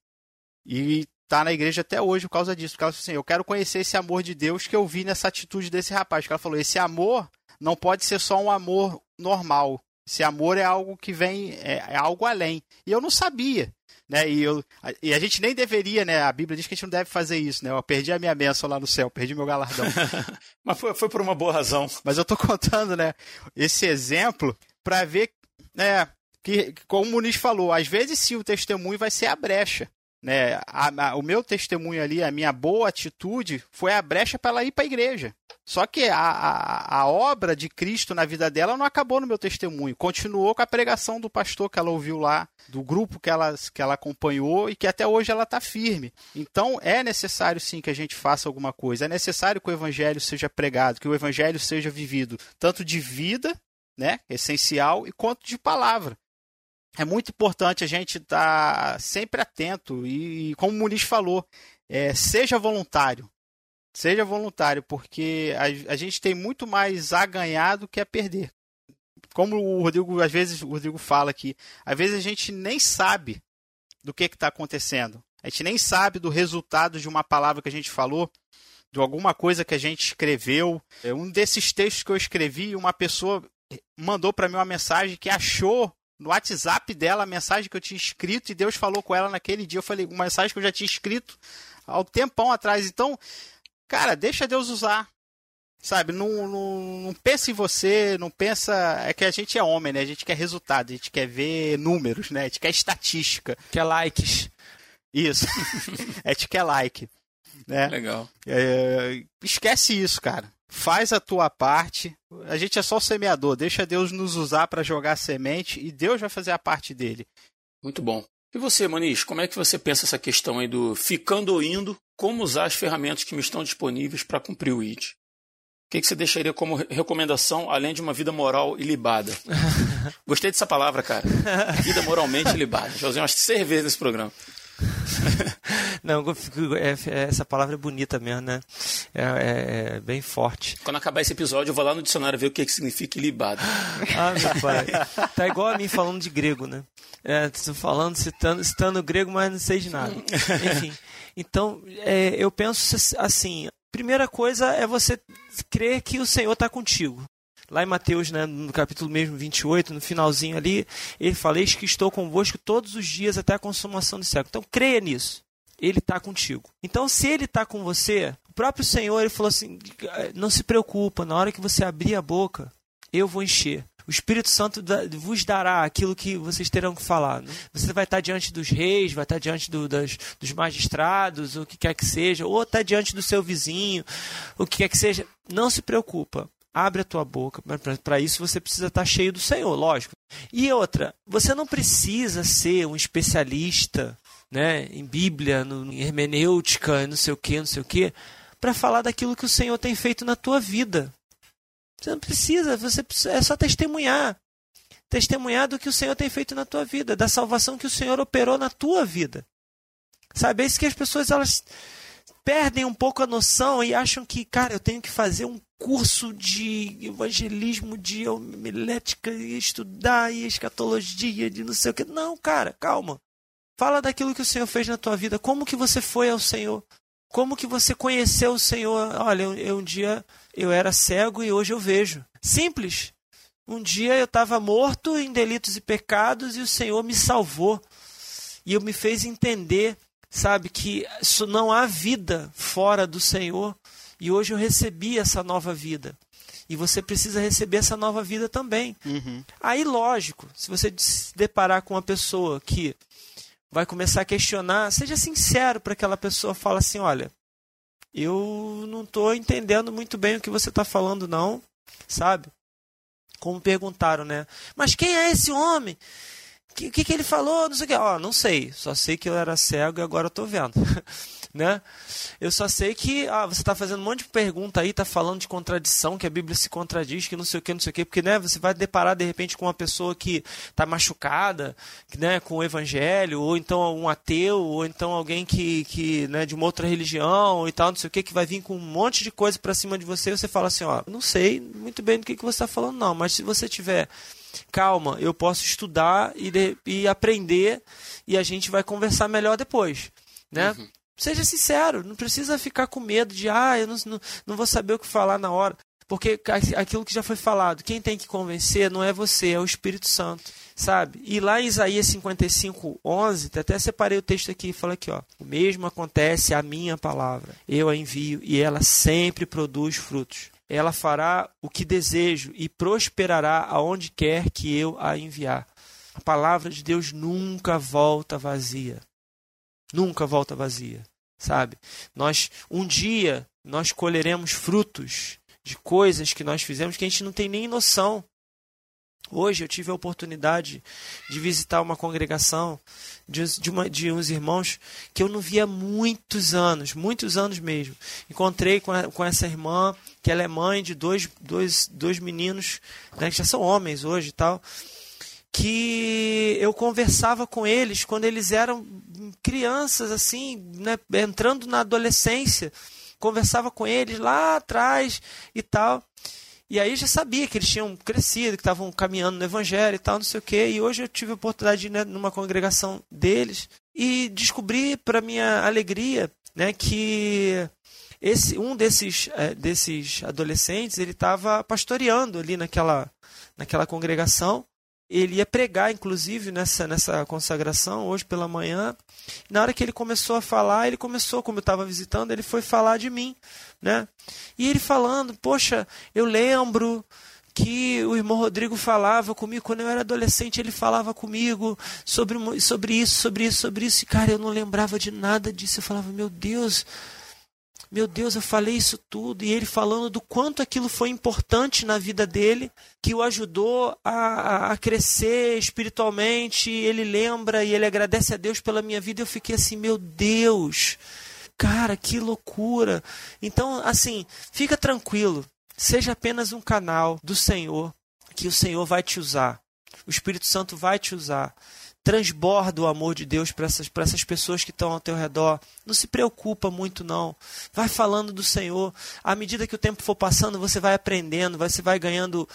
E está na igreja até hoje por causa disso. Porque ela falou assim: eu quero conhecer esse amor de Deus que eu vi nessa atitude desse rapaz. Ela falou: esse amor não pode ser só um amor normal. Esse amor é algo que vem, é, é algo além. E eu não sabia. Né? E, eu, e a gente nem deveria, né? A Bíblia diz que a gente não deve fazer isso, né? Eu perdi a minha bênção lá no céu, perdi meu galardão.
Mas foi, foi por uma boa razão.
Mas eu tô contando, né? Esse exemplo para ver, né? que, como o Muniz falou, às vezes sim o testemunho vai ser a brecha. Né? A, a, o meu testemunho ali, a minha boa atitude, foi a brecha para ela ir para a igreja. Só que a, a, a, obra de Cristo na vida dela não acabou no meu testemunho. Continuou com a pregação do pastor que ela ouviu lá, do grupo que ela, que ela acompanhou e que até hoje ela está firme. Então é necessário sim que a gente faça alguma coisa. É necessário que o evangelho seja pregado, que o evangelho seja vivido, tanto de vida, né, essencial, e quanto de palavra é muito importante a gente estar tá sempre atento e, como o Muniz falou, é, seja voluntário. Seja voluntário, porque a, a, gente tem muito mais a ganhar do que a perder. Como o Rodrigo, às vezes, o Rodrigo fala aqui, às vezes a gente nem sabe do que está acontecendo. A gente nem sabe do resultado de uma palavra que a gente falou, de alguma coisa que a gente escreveu. É um desses textos que eu escrevi, uma pessoa mandou para mim uma mensagem que achou no WhatsApp dela a mensagem que eu tinha escrito e Deus falou com ela naquele dia. Eu falei, uma mensagem que eu já tinha escrito há um tempão atrás. Então, cara, deixa Deus usar. Sabe, não, não, não pensa em você, não pensa. É que a gente é homem, né? A gente quer resultado, a gente quer ver números, né? A gente quer estatística.
Quer likes.
Isso. a gente quer like. Né?
Legal.
É, esquece isso, cara faz a tua parte. A gente é só o semeador, deixa Deus nos usar para jogar semente e Deus vai fazer a parte dele.
Muito bom. E você, Maniz, como é que você pensa essa questão aí do ficando ou indo? Como usar as ferramentas que me estão disponíveis para cumprir o ID? O que, que você deixaria como recomendação, além de uma vida moral ilibada? Gostei dessa palavra, cara. Vida moralmente ilibada. Já usei umas seis vezes nesse programa.
Não, é, é, essa palavra é bonita mesmo, né? É, é, é, bem forte.
Quando acabar esse episódio, eu vou lá no dicionário ver o que, que significa ilibado.
Ah, meu pai. Tá igual a mim falando de grego, né? É, falando, citando, citando grego, mas não sei de nada. Enfim. Então, é, eu penso assim: primeira coisa é você crer que o Senhor está contigo. Lá em Mateus, né, no capítulo mesmo 28, no finalzinho ali, ele fala: Eis que estou convosco todos os dias até a consumação do século. Então creia nisso. Ele está contigo. Então, se ele está com você, o próprio Senhor ele falou assim: não se preocupa, na hora que você abrir a boca, eu vou encher. O Espírito Santo vos dará aquilo que vocês terão que falar. Né? Você vai estar diante dos reis, vai estar diante do, das, dos magistrados, o que quer que seja, ou está diante do seu vizinho, o que quer que seja. Não se preocupa abre a tua boca. Para isso você precisa estar cheio do Senhor, lógico. E outra, você não precisa ser um especialista né, em Bíblia, no, em hermenêutica, não sei o que, não sei o que, para falar daquilo que o Senhor tem feito na tua vida. Você não precisa, você precisa, é só testemunhar. Testemunhar do que o Senhor tem feito na tua vida, da salvação que o Senhor operou na tua vida. Sabe, é isso que as pessoas elas perdem um pouco a noção e acham que, cara, eu tenho que fazer um curso de evangelismo, de homilética, e estudar e escatologia, de não sei o que. Não, cara, calma. Fala daquilo que o Senhor fez na tua vida. Como que você foi ao Senhor? Como que você conheceu o Senhor? Olha, eu, eu um dia eu era cego e hoje eu vejo. Simples. Um dia eu estava morto em delitos e pecados e o Senhor me salvou. E eu me fez entender, sabe, que não há vida fora do Senhor. E hoje eu recebi essa nova vida. E você precisa receber essa nova vida também. Uhum. Aí, lógico, se você se deparar com uma pessoa que vai começar a questionar, seja sincero para aquela pessoa, fala assim, olha, eu não estou entendendo muito bem o que você está falando, não, sabe? Como perguntaram, né? Mas quem é esse homem? Que, que, que, ele falou? Não sei o que. Oh, não sei. Só sei que eu era cego e agora estou vendo. né? Eu só sei que ah, você está fazendo um monte de pergunta aí, está falando de contradição, que a Bíblia se contradiz, que não sei o que, não sei o que, porque né, você vai deparar de repente com uma pessoa que está machucada, né, com o Evangelho, ou então um ateu, ou então alguém que, que né, de uma outra religião e tal, não sei o que, que vai vir com um monte de coisa para cima de você, e você fala assim, ó, não sei muito bem do que, que você está falando, não, mas se você tiver calma, eu posso estudar e, de, e aprender e a gente vai conversar melhor depois, né? Uhum. Seja sincero, não precisa ficar com medo de, ah, eu não, não, não vou saber o que falar na hora. Porque aquilo que já foi falado, quem tem que convencer não é você, é o Espírito Santo, sabe? E lá em Isaías 55, 11, até separei o texto aqui e falei aqui, ó. O mesmo acontece à minha palavra. Eu a envio e ela sempre produz frutos. Ela fará o que desejo e prosperará aonde quer que eu a enviar. A palavra de Deus nunca volta vazia nunca volta vazia, sabe? Nós um dia nós colheremos frutos de coisas que nós fizemos que a gente não tem nem noção. Hoje eu tive a oportunidade de visitar uma congregação de, de, uma, de uns irmãos que eu não via há muitos anos, muitos anos mesmo. Encontrei com, a, com essa irmã, que ela é mãe de dois, dois, dois meninos, né, que já são homens hoje e tal que eu conversava com eles quando eles eram crianças, assim, né, entrando na adolescência. Conversava com eles lá atrás e tal. E aí já sabia que eles tinham crescido, que estavam caminhando no evangelho e tal, não sei o quê. E hoje eu tive a oportunidade de ir né, numa congregação deles e descobri, para minha alegria, né, que esse um desses, é, desses adolescentes ele estava pastoreando ali naquela, naquela congregação ele ia pregar, inclusive, nessa, nessa consagração, hoje pela manhã. Na hora que ele começou a falar, ele começou, como eu estava visitando, ele foi falar de mim. Né? E ele falando, poxa, eu lembro que o irmão Rodrigo falava comigo, quando eu era adolescente, ele falava comigo sobre, sobre isso, sobre isso, sobre isso. E, cara, eu não lembrava de nada disso. Eu falava, meu Deus, meu Deus, eu falei isso tudo, e ele falando do quanto aquilo foi importante na vida dele, que o ajudou a, a crescer espiritualmente. Ele lembra e ele agradece a Deus pela minha vida. Eu fiquei assim, meu Deus, cara, que loucura. Então, assim, fica tranquilo, seja apenas um canal do Senhor, que o Senhor vai te usar. O Espírito Santo vai te usar transborda o amor de Deus para essas, essas pessoas que estão ao teu redor. Não se preocupa muito, não. Vai falando do Senhor. À medida que o tempo for passando, você vai aprendendo, você vai ganhando,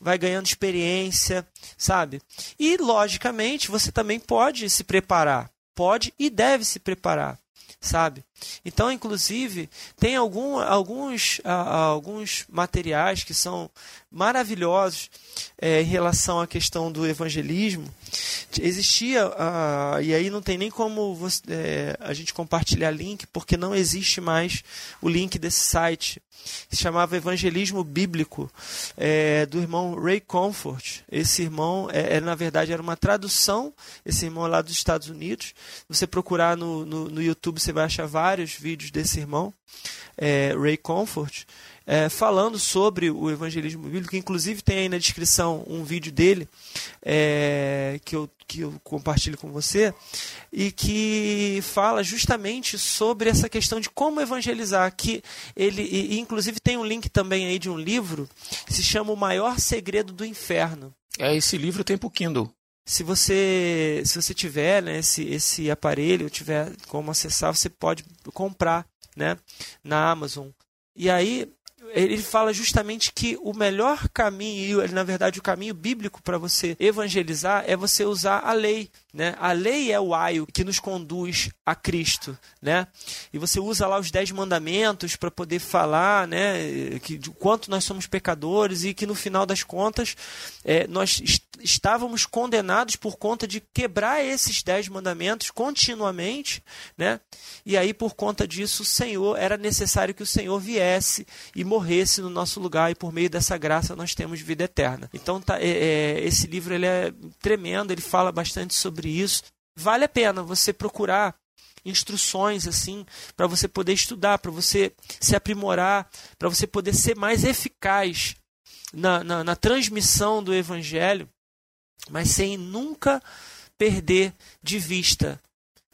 vai ganhando experiência, sabe? E, logicamente, você também pode se preparar. Pode e deve se preparar, sabe? Então, inclusive, tem algum, alguns, alguns materiais que são maravilhosos é, em relação à questão do evangelismo. Existia, e aí não tem nem como você, é, a gente compartilhar link, porque não existe mais o link desse site. Se chamava Evangelismo Bíblico, é, do irmão Ray Comfort. Esse irmão, é, na verdade, era uma tradução, esse irmão lá dos Estados Unidos. Você procurar no, no, no YouTube, você vai achar vários vídeos desse irmão, é, Ray Comfort é, falando sobre o evangelismo bíblico. Inclusive tem aí na descrição um vídeo dele é, que, eu, que eu compartilho com você e que fala justamente sobre essa questão de como evangelizar. Que ele, e, inclusive tem um link também aí de um livro que se chama O Maior Segredo do Inferno.
É, esse livro tem pro Kindle.
Se você, se você tiver né, esse, esse aparelho, tiver como acessar, você pode comprar né, na Amazon. E aí ele fala justamente que o melhor caminho, na verdade o caminho bíblico para você evangelizar é você usar a lei. Né? A lei é o aio que nos conduz a Cristo. Né? E você usa lá os dez mandamentos para poder falar né, que, de quanto nós somos pecadores e que no final das contas é, nós est estávamos condenados por conta de quebrar esses dez mandamentos continuamente. Né? E aí, por conta disso, o Senhor era necessário que o Senhor viesse e morresse no nosso lugar, e por meio dessa graça nós temos vida eterna. Então, tá, é, é, esse livro ele é tremendo, ele fala bastante sobre sobre isso. Vale a pena você procurar instruções assim para você poder estudar, para você se aprimorar, para você poder ser mais eficaz na, na, na, transmissão do evangelho, mas sem nunca perder de vista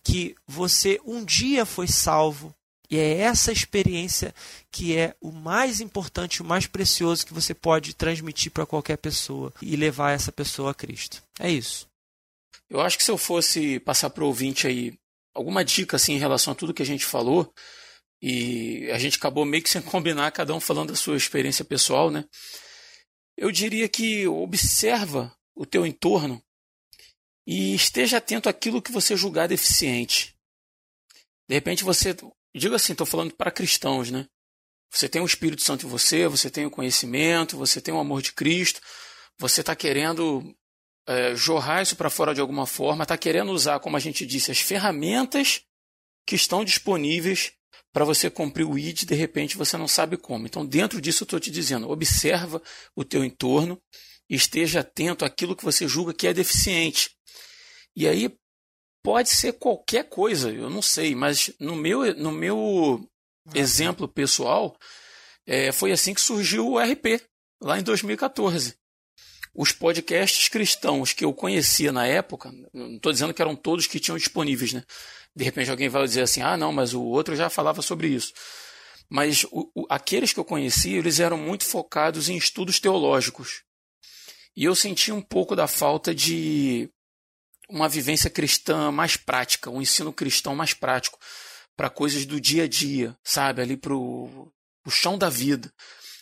que você um dia foi salvo e é essa experiência que é o mais importante, o mais precioso que você pode transmitir para qualquer pessoa e levar essa pessoa a Cristo. É isso.
Eu acho que se eu fosse passar para o ouvinte aí alguma dica assim em relação a tudo que a gente falou, e a gente acabou meio que sem combinar, cada um falando da sua experiência pessoal, né? Eu diria que observa o teu entorno e esteja atento àquilo que você julgar deficiente. De repente você, diga assim, estou falando para cristãos, né? Você tem o Espírito Santo em você, você tem o conhecimento, você tem o amor de Cristo, você está querendo é, jorrar isso para fora de alguma forma, está querendo usar, como a gente disse, as ferramentas que estão disponíveis para você cumprir o ID, de repente você não sabe como. Então, dentro disso, eu estou te dizendo, observa o teu entorno esteja atento àquilo que você julga que é deficiente. E aí pode ser qualquer coisa, eu não sei, mas no meu, no meu exemplo pessoal, é, foi assim que surgiu o RP, lá em 2014 os podcasts cristãos que eu conhecia na época, não estou dizendo que eram todos que tinham disponíveis, né? De repente alguém vai dizer assim, ah, não, mas o outro já falava sobre isso. Mas o, o, aqueles que eu conhecia, eles eram muito focados em estudos teológicos. E eu senti um pouco da falta de uma vivência cristã mais prática, um ensino cristão mais prático, para coisas do dia a dia, sabe? Ali para o chão da vida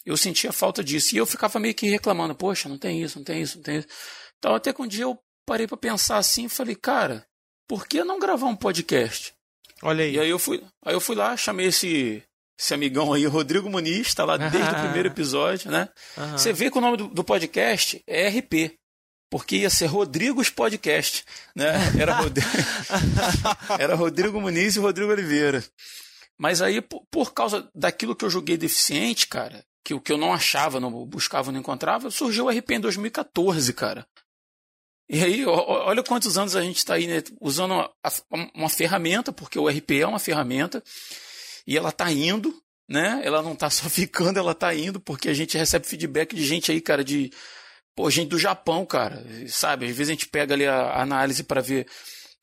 eu sentia falta disso. E eu ficava meio que reclamando, poxa, não tem isso, não tem isso, não tem isso. Então até que um dia eu parei para pensar assim e falei, cara, por que não gravar um podcast?
Olha aí.
E aí eu fui, aí eu fui lá, chamei esse, esse amigão aí, Rodrigo Muniz, está lá desde o primeiro episódio, né? Uhum. Você vê que o nome do, do, podcast é RP. Porque ia ser Rodrigos Podcast, né? Era, Rodrigo, Era Rodrigo Muniz e Rodrigo Oliveira. Mas aí, por, por causa daquilo que eu joguei deficiente, cara, que o que eu não achava, não buscava, não encontrava, surgiu o RP em 2014, cara. E aí, olha quantos anos a gente está aí né, usando uma, uma, ferramenta, porque o RP é uma ferramenta, e ela está indo, né? Ela não está só ficando, ela está indo, porque a gente recebe feedback de gente aí, cara, de pô, gente do Japão, cara, sabe? Às vezes a gente pega ali a, análise para ver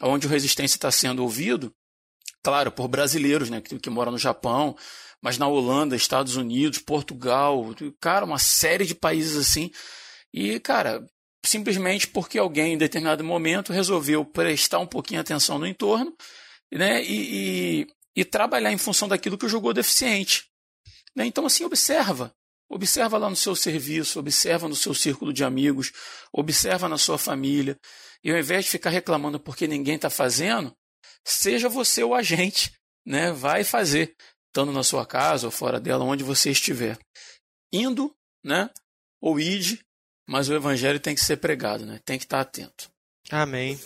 onde o resistência está sendo ouvido, claro, por brasileiros, né, que, que moram no Japão, mas na Holanda, Estados Unidos, Portugal, cara, uma série de países assim. E, cara, simplesmente porque alguém em determinado momento resolveu prestar um pouquinho atenção no entorno, né, e, e, e trabalhar em função daquilo que jogou deficiente. Né? Então, assim, observa. Observa lá no seu serviço, observa no seu círculo de amigos, observa na sua família. E ao invés de ficar reclamando porque ninguém está fazendo, seja você o agente né? Vai fazer, estando na sua casa ou fora dela, onde você estiver. Indo, né? Ou ide, mas o evangelho tem que ser pregado, né? Tem que estar atento.
Amém.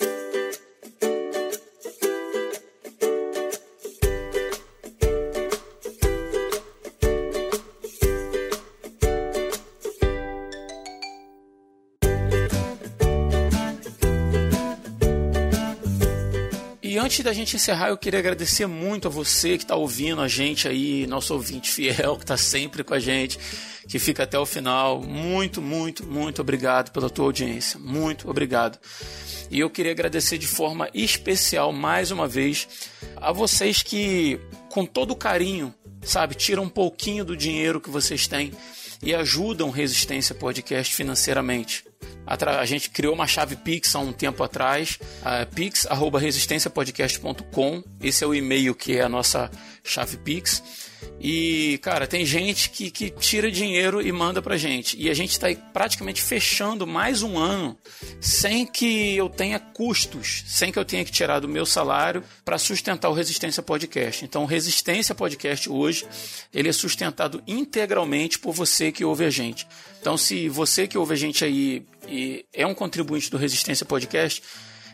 Antes da gente encerrar, eu queria agradecer muito a você que está ouvindo a gente aí, nosso ouvinte fiel, que está sempre com a gente, que fica até o final. Muito, muito, muito obrigado pela tua audiência. Muito obrigado. E eu queria agradecer de forma especial, mais uma vez, a vocês que, com todo carinho, sabe, tiram um pouquinho do dinheiro que vocês têm e ajudam Resistência Podcast financeiramente. A gente criou uma chave Pix há um tempo atrás, pix@resistenciapodcast.com. Esse é o e-mail que é a nossa chave Pix. E, cara, tem gente que, que tira dinheiro e manda pra gente. E a gente está praticamente fechando mais um ano sem que eu tenha custos, sem que eu tenha que tirar do meu salário para sustentar o Resistência Podcast. Então, o Resistência Podcast hoje, ele é sustentado integralmente por você que ouve a gente. Então, se você que ouve a gente aí e é um contribuinte do Resistência Podcast,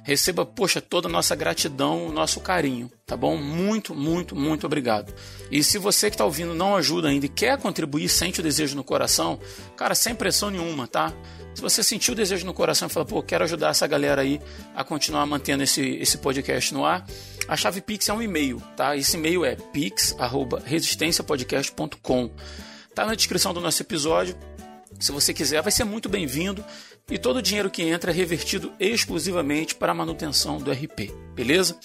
receba, poxa, toda a nossa gratidão, nosso carinho, tá bom? Muito, muito, muito obrigado. E se você que está ouvindo não ajuda ainda e quer contribuir, sente o desejo no coração, cara, sem pressão nenhuma, tá? Se você sentiu o desejo no coração e fala, pô, quero ajudar essa galera aí a continuar mantendo esse, esse podcast no ar, a chave Pix é um e-mail, tá? Esse e-mail é pix.resistenciapodcast.com. Tá na descrição do nosso episódio. Se você quiser, vai ser muito bem-vindo e todo o dinheiro que entra é revertido exclusivamente para a manutenção do RP, beleza?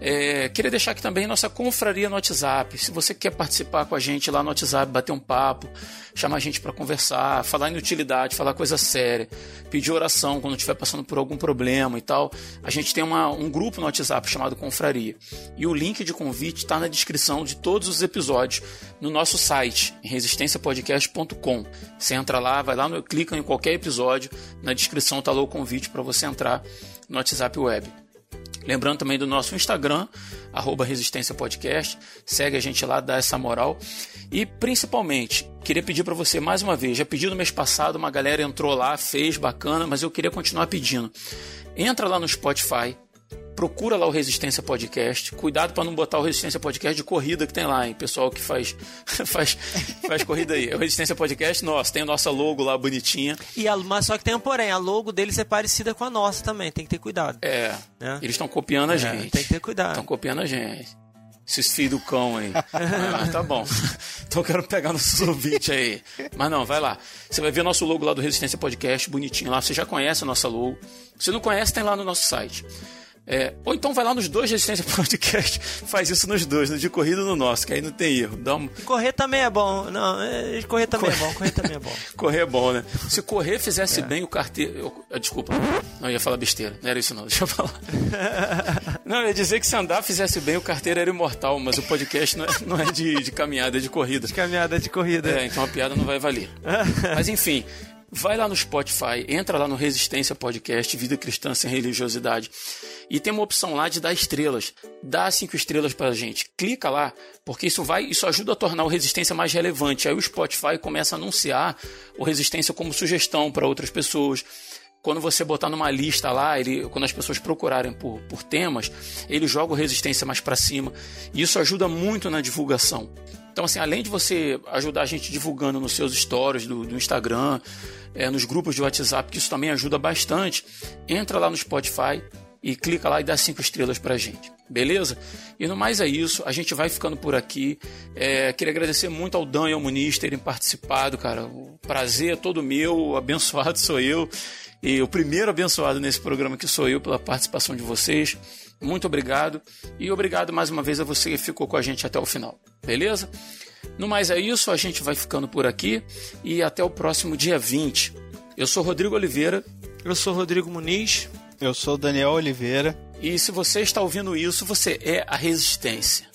É, queria deixar aqui também nossa confraria no WhatsApp. Se você quer participar com a gente lá no WhatsApp, bater um papo, chamar a gente para conversar, falar inutilidade, falar coisa séria, pedir oração quando estiver passando por algum problema e tal, a gente tem uma, um grupo no WhatsApp chamado Confraria. E o link de convite está na descrição de todos os episódios no nosso site, resistenciapodcast.com. Você entra lá, vai lá, no, clica em qualquer episódio, na descrição está lá o convite para você entrar no WhatsApp Web. Lembrando também do nosso Instagram, arroba Resistência Podcast. Segue a gente lá, dá essa moral. E principalmente, queria pedir para você mais uma vez. Já pedi no mês passado, uma galera entrou lá, fez, bacana, mas eu queria continuar pedindo. Entra lá no Spotify, procura lá o Resistência Podcast. Cuidado para não botar o Resistência Podcast de corrida que tem lá, hein? Pessoal que faz faz, faz corrida aí. O Resistência Podcast, nossa, tem a nossa logo lá bonitinha.
E a, mas só que tem um porém, a logo deles é parecida com a nossa também, tem que ter cuidado.
É. Né? Eles estão copiando a é, gente.
Tem que ter cuidado.
Estão copiando a gente. Esses filhos do cão aí. ah, tá bom. Então eu quero pegar nossos ouvintes aí. Mas não, vai lá. Você vai ver nosso logo lá do Resistência Podcast, bonitinho lá. Você já conhece a nossa logo. Se não conhece, tem lá no nosso site. É, ou então vai lá nos dois Resistência Podcast, faz isso nos dois, no de corrida e no nosso, que aí não tem erro. Dá um...
Correr também é bom. Não, é, correr também é bom, correr também é bom.
correr é bom, né? Se correr fizesse é. bem o carteiro. Eu... Desculpa, não ia falar besteira. Não era isso não, deixa eu falar. não, eu ia dizer que se andar fizesse bem, o carteiro era imortal, mas o podcast não é, não é de, de caminhada, é de corrida.
De caminhada, é de corrida.
É, então a piada não vai valer. mas enfim, vai lá no Spotify, entra lá no Resistência Podcast, Vida Cristã Sem Religiosidade. E tem uma opção lá de dar estrelas. Dá cinco estrelas para a gente. Clica lá, porque isso vai, isso ajuda a tornar o Resistência mais relevante. Aí o Spotify começa a anunciar o Resistência como sugestão para outras pessoas quando você botar numa lista lá, ele, quando as pessoas procurarem por, por temas, ele joga o resistência mais para cima. E isso ajuda muito na divulgação. Então, assim, além de você ajudar a gente divulgando nos seus stories do, do Instagram, é, nos grupos de WhatsApp, que isso também ajuda bastante, entra lá no Spotify, e clica lá e dá cinco estrelas pra gente. Beleza? E no mais é isso, a gente vai ficando por aqui. É, queria agradecer muito ao Dan e ao Muniz terem participado, cara. O prazer é todo meu, o abençoado sou eu. E o primeiro abençoado nesse programa que sou eu pela participação de vocês. Muito obrigado. E obrigado mais uma vez a você que ficou com a gente até o final. Beleza? No mais é isso, a gente vai ficando por aqui e até o próximo dia 20. Eu sou Rodrigo Oliveira.
Eu sou Rodrigo Muniz.
Eu sou Daniel Oliveira.
E se você está ouvindo isso, você é a resistência.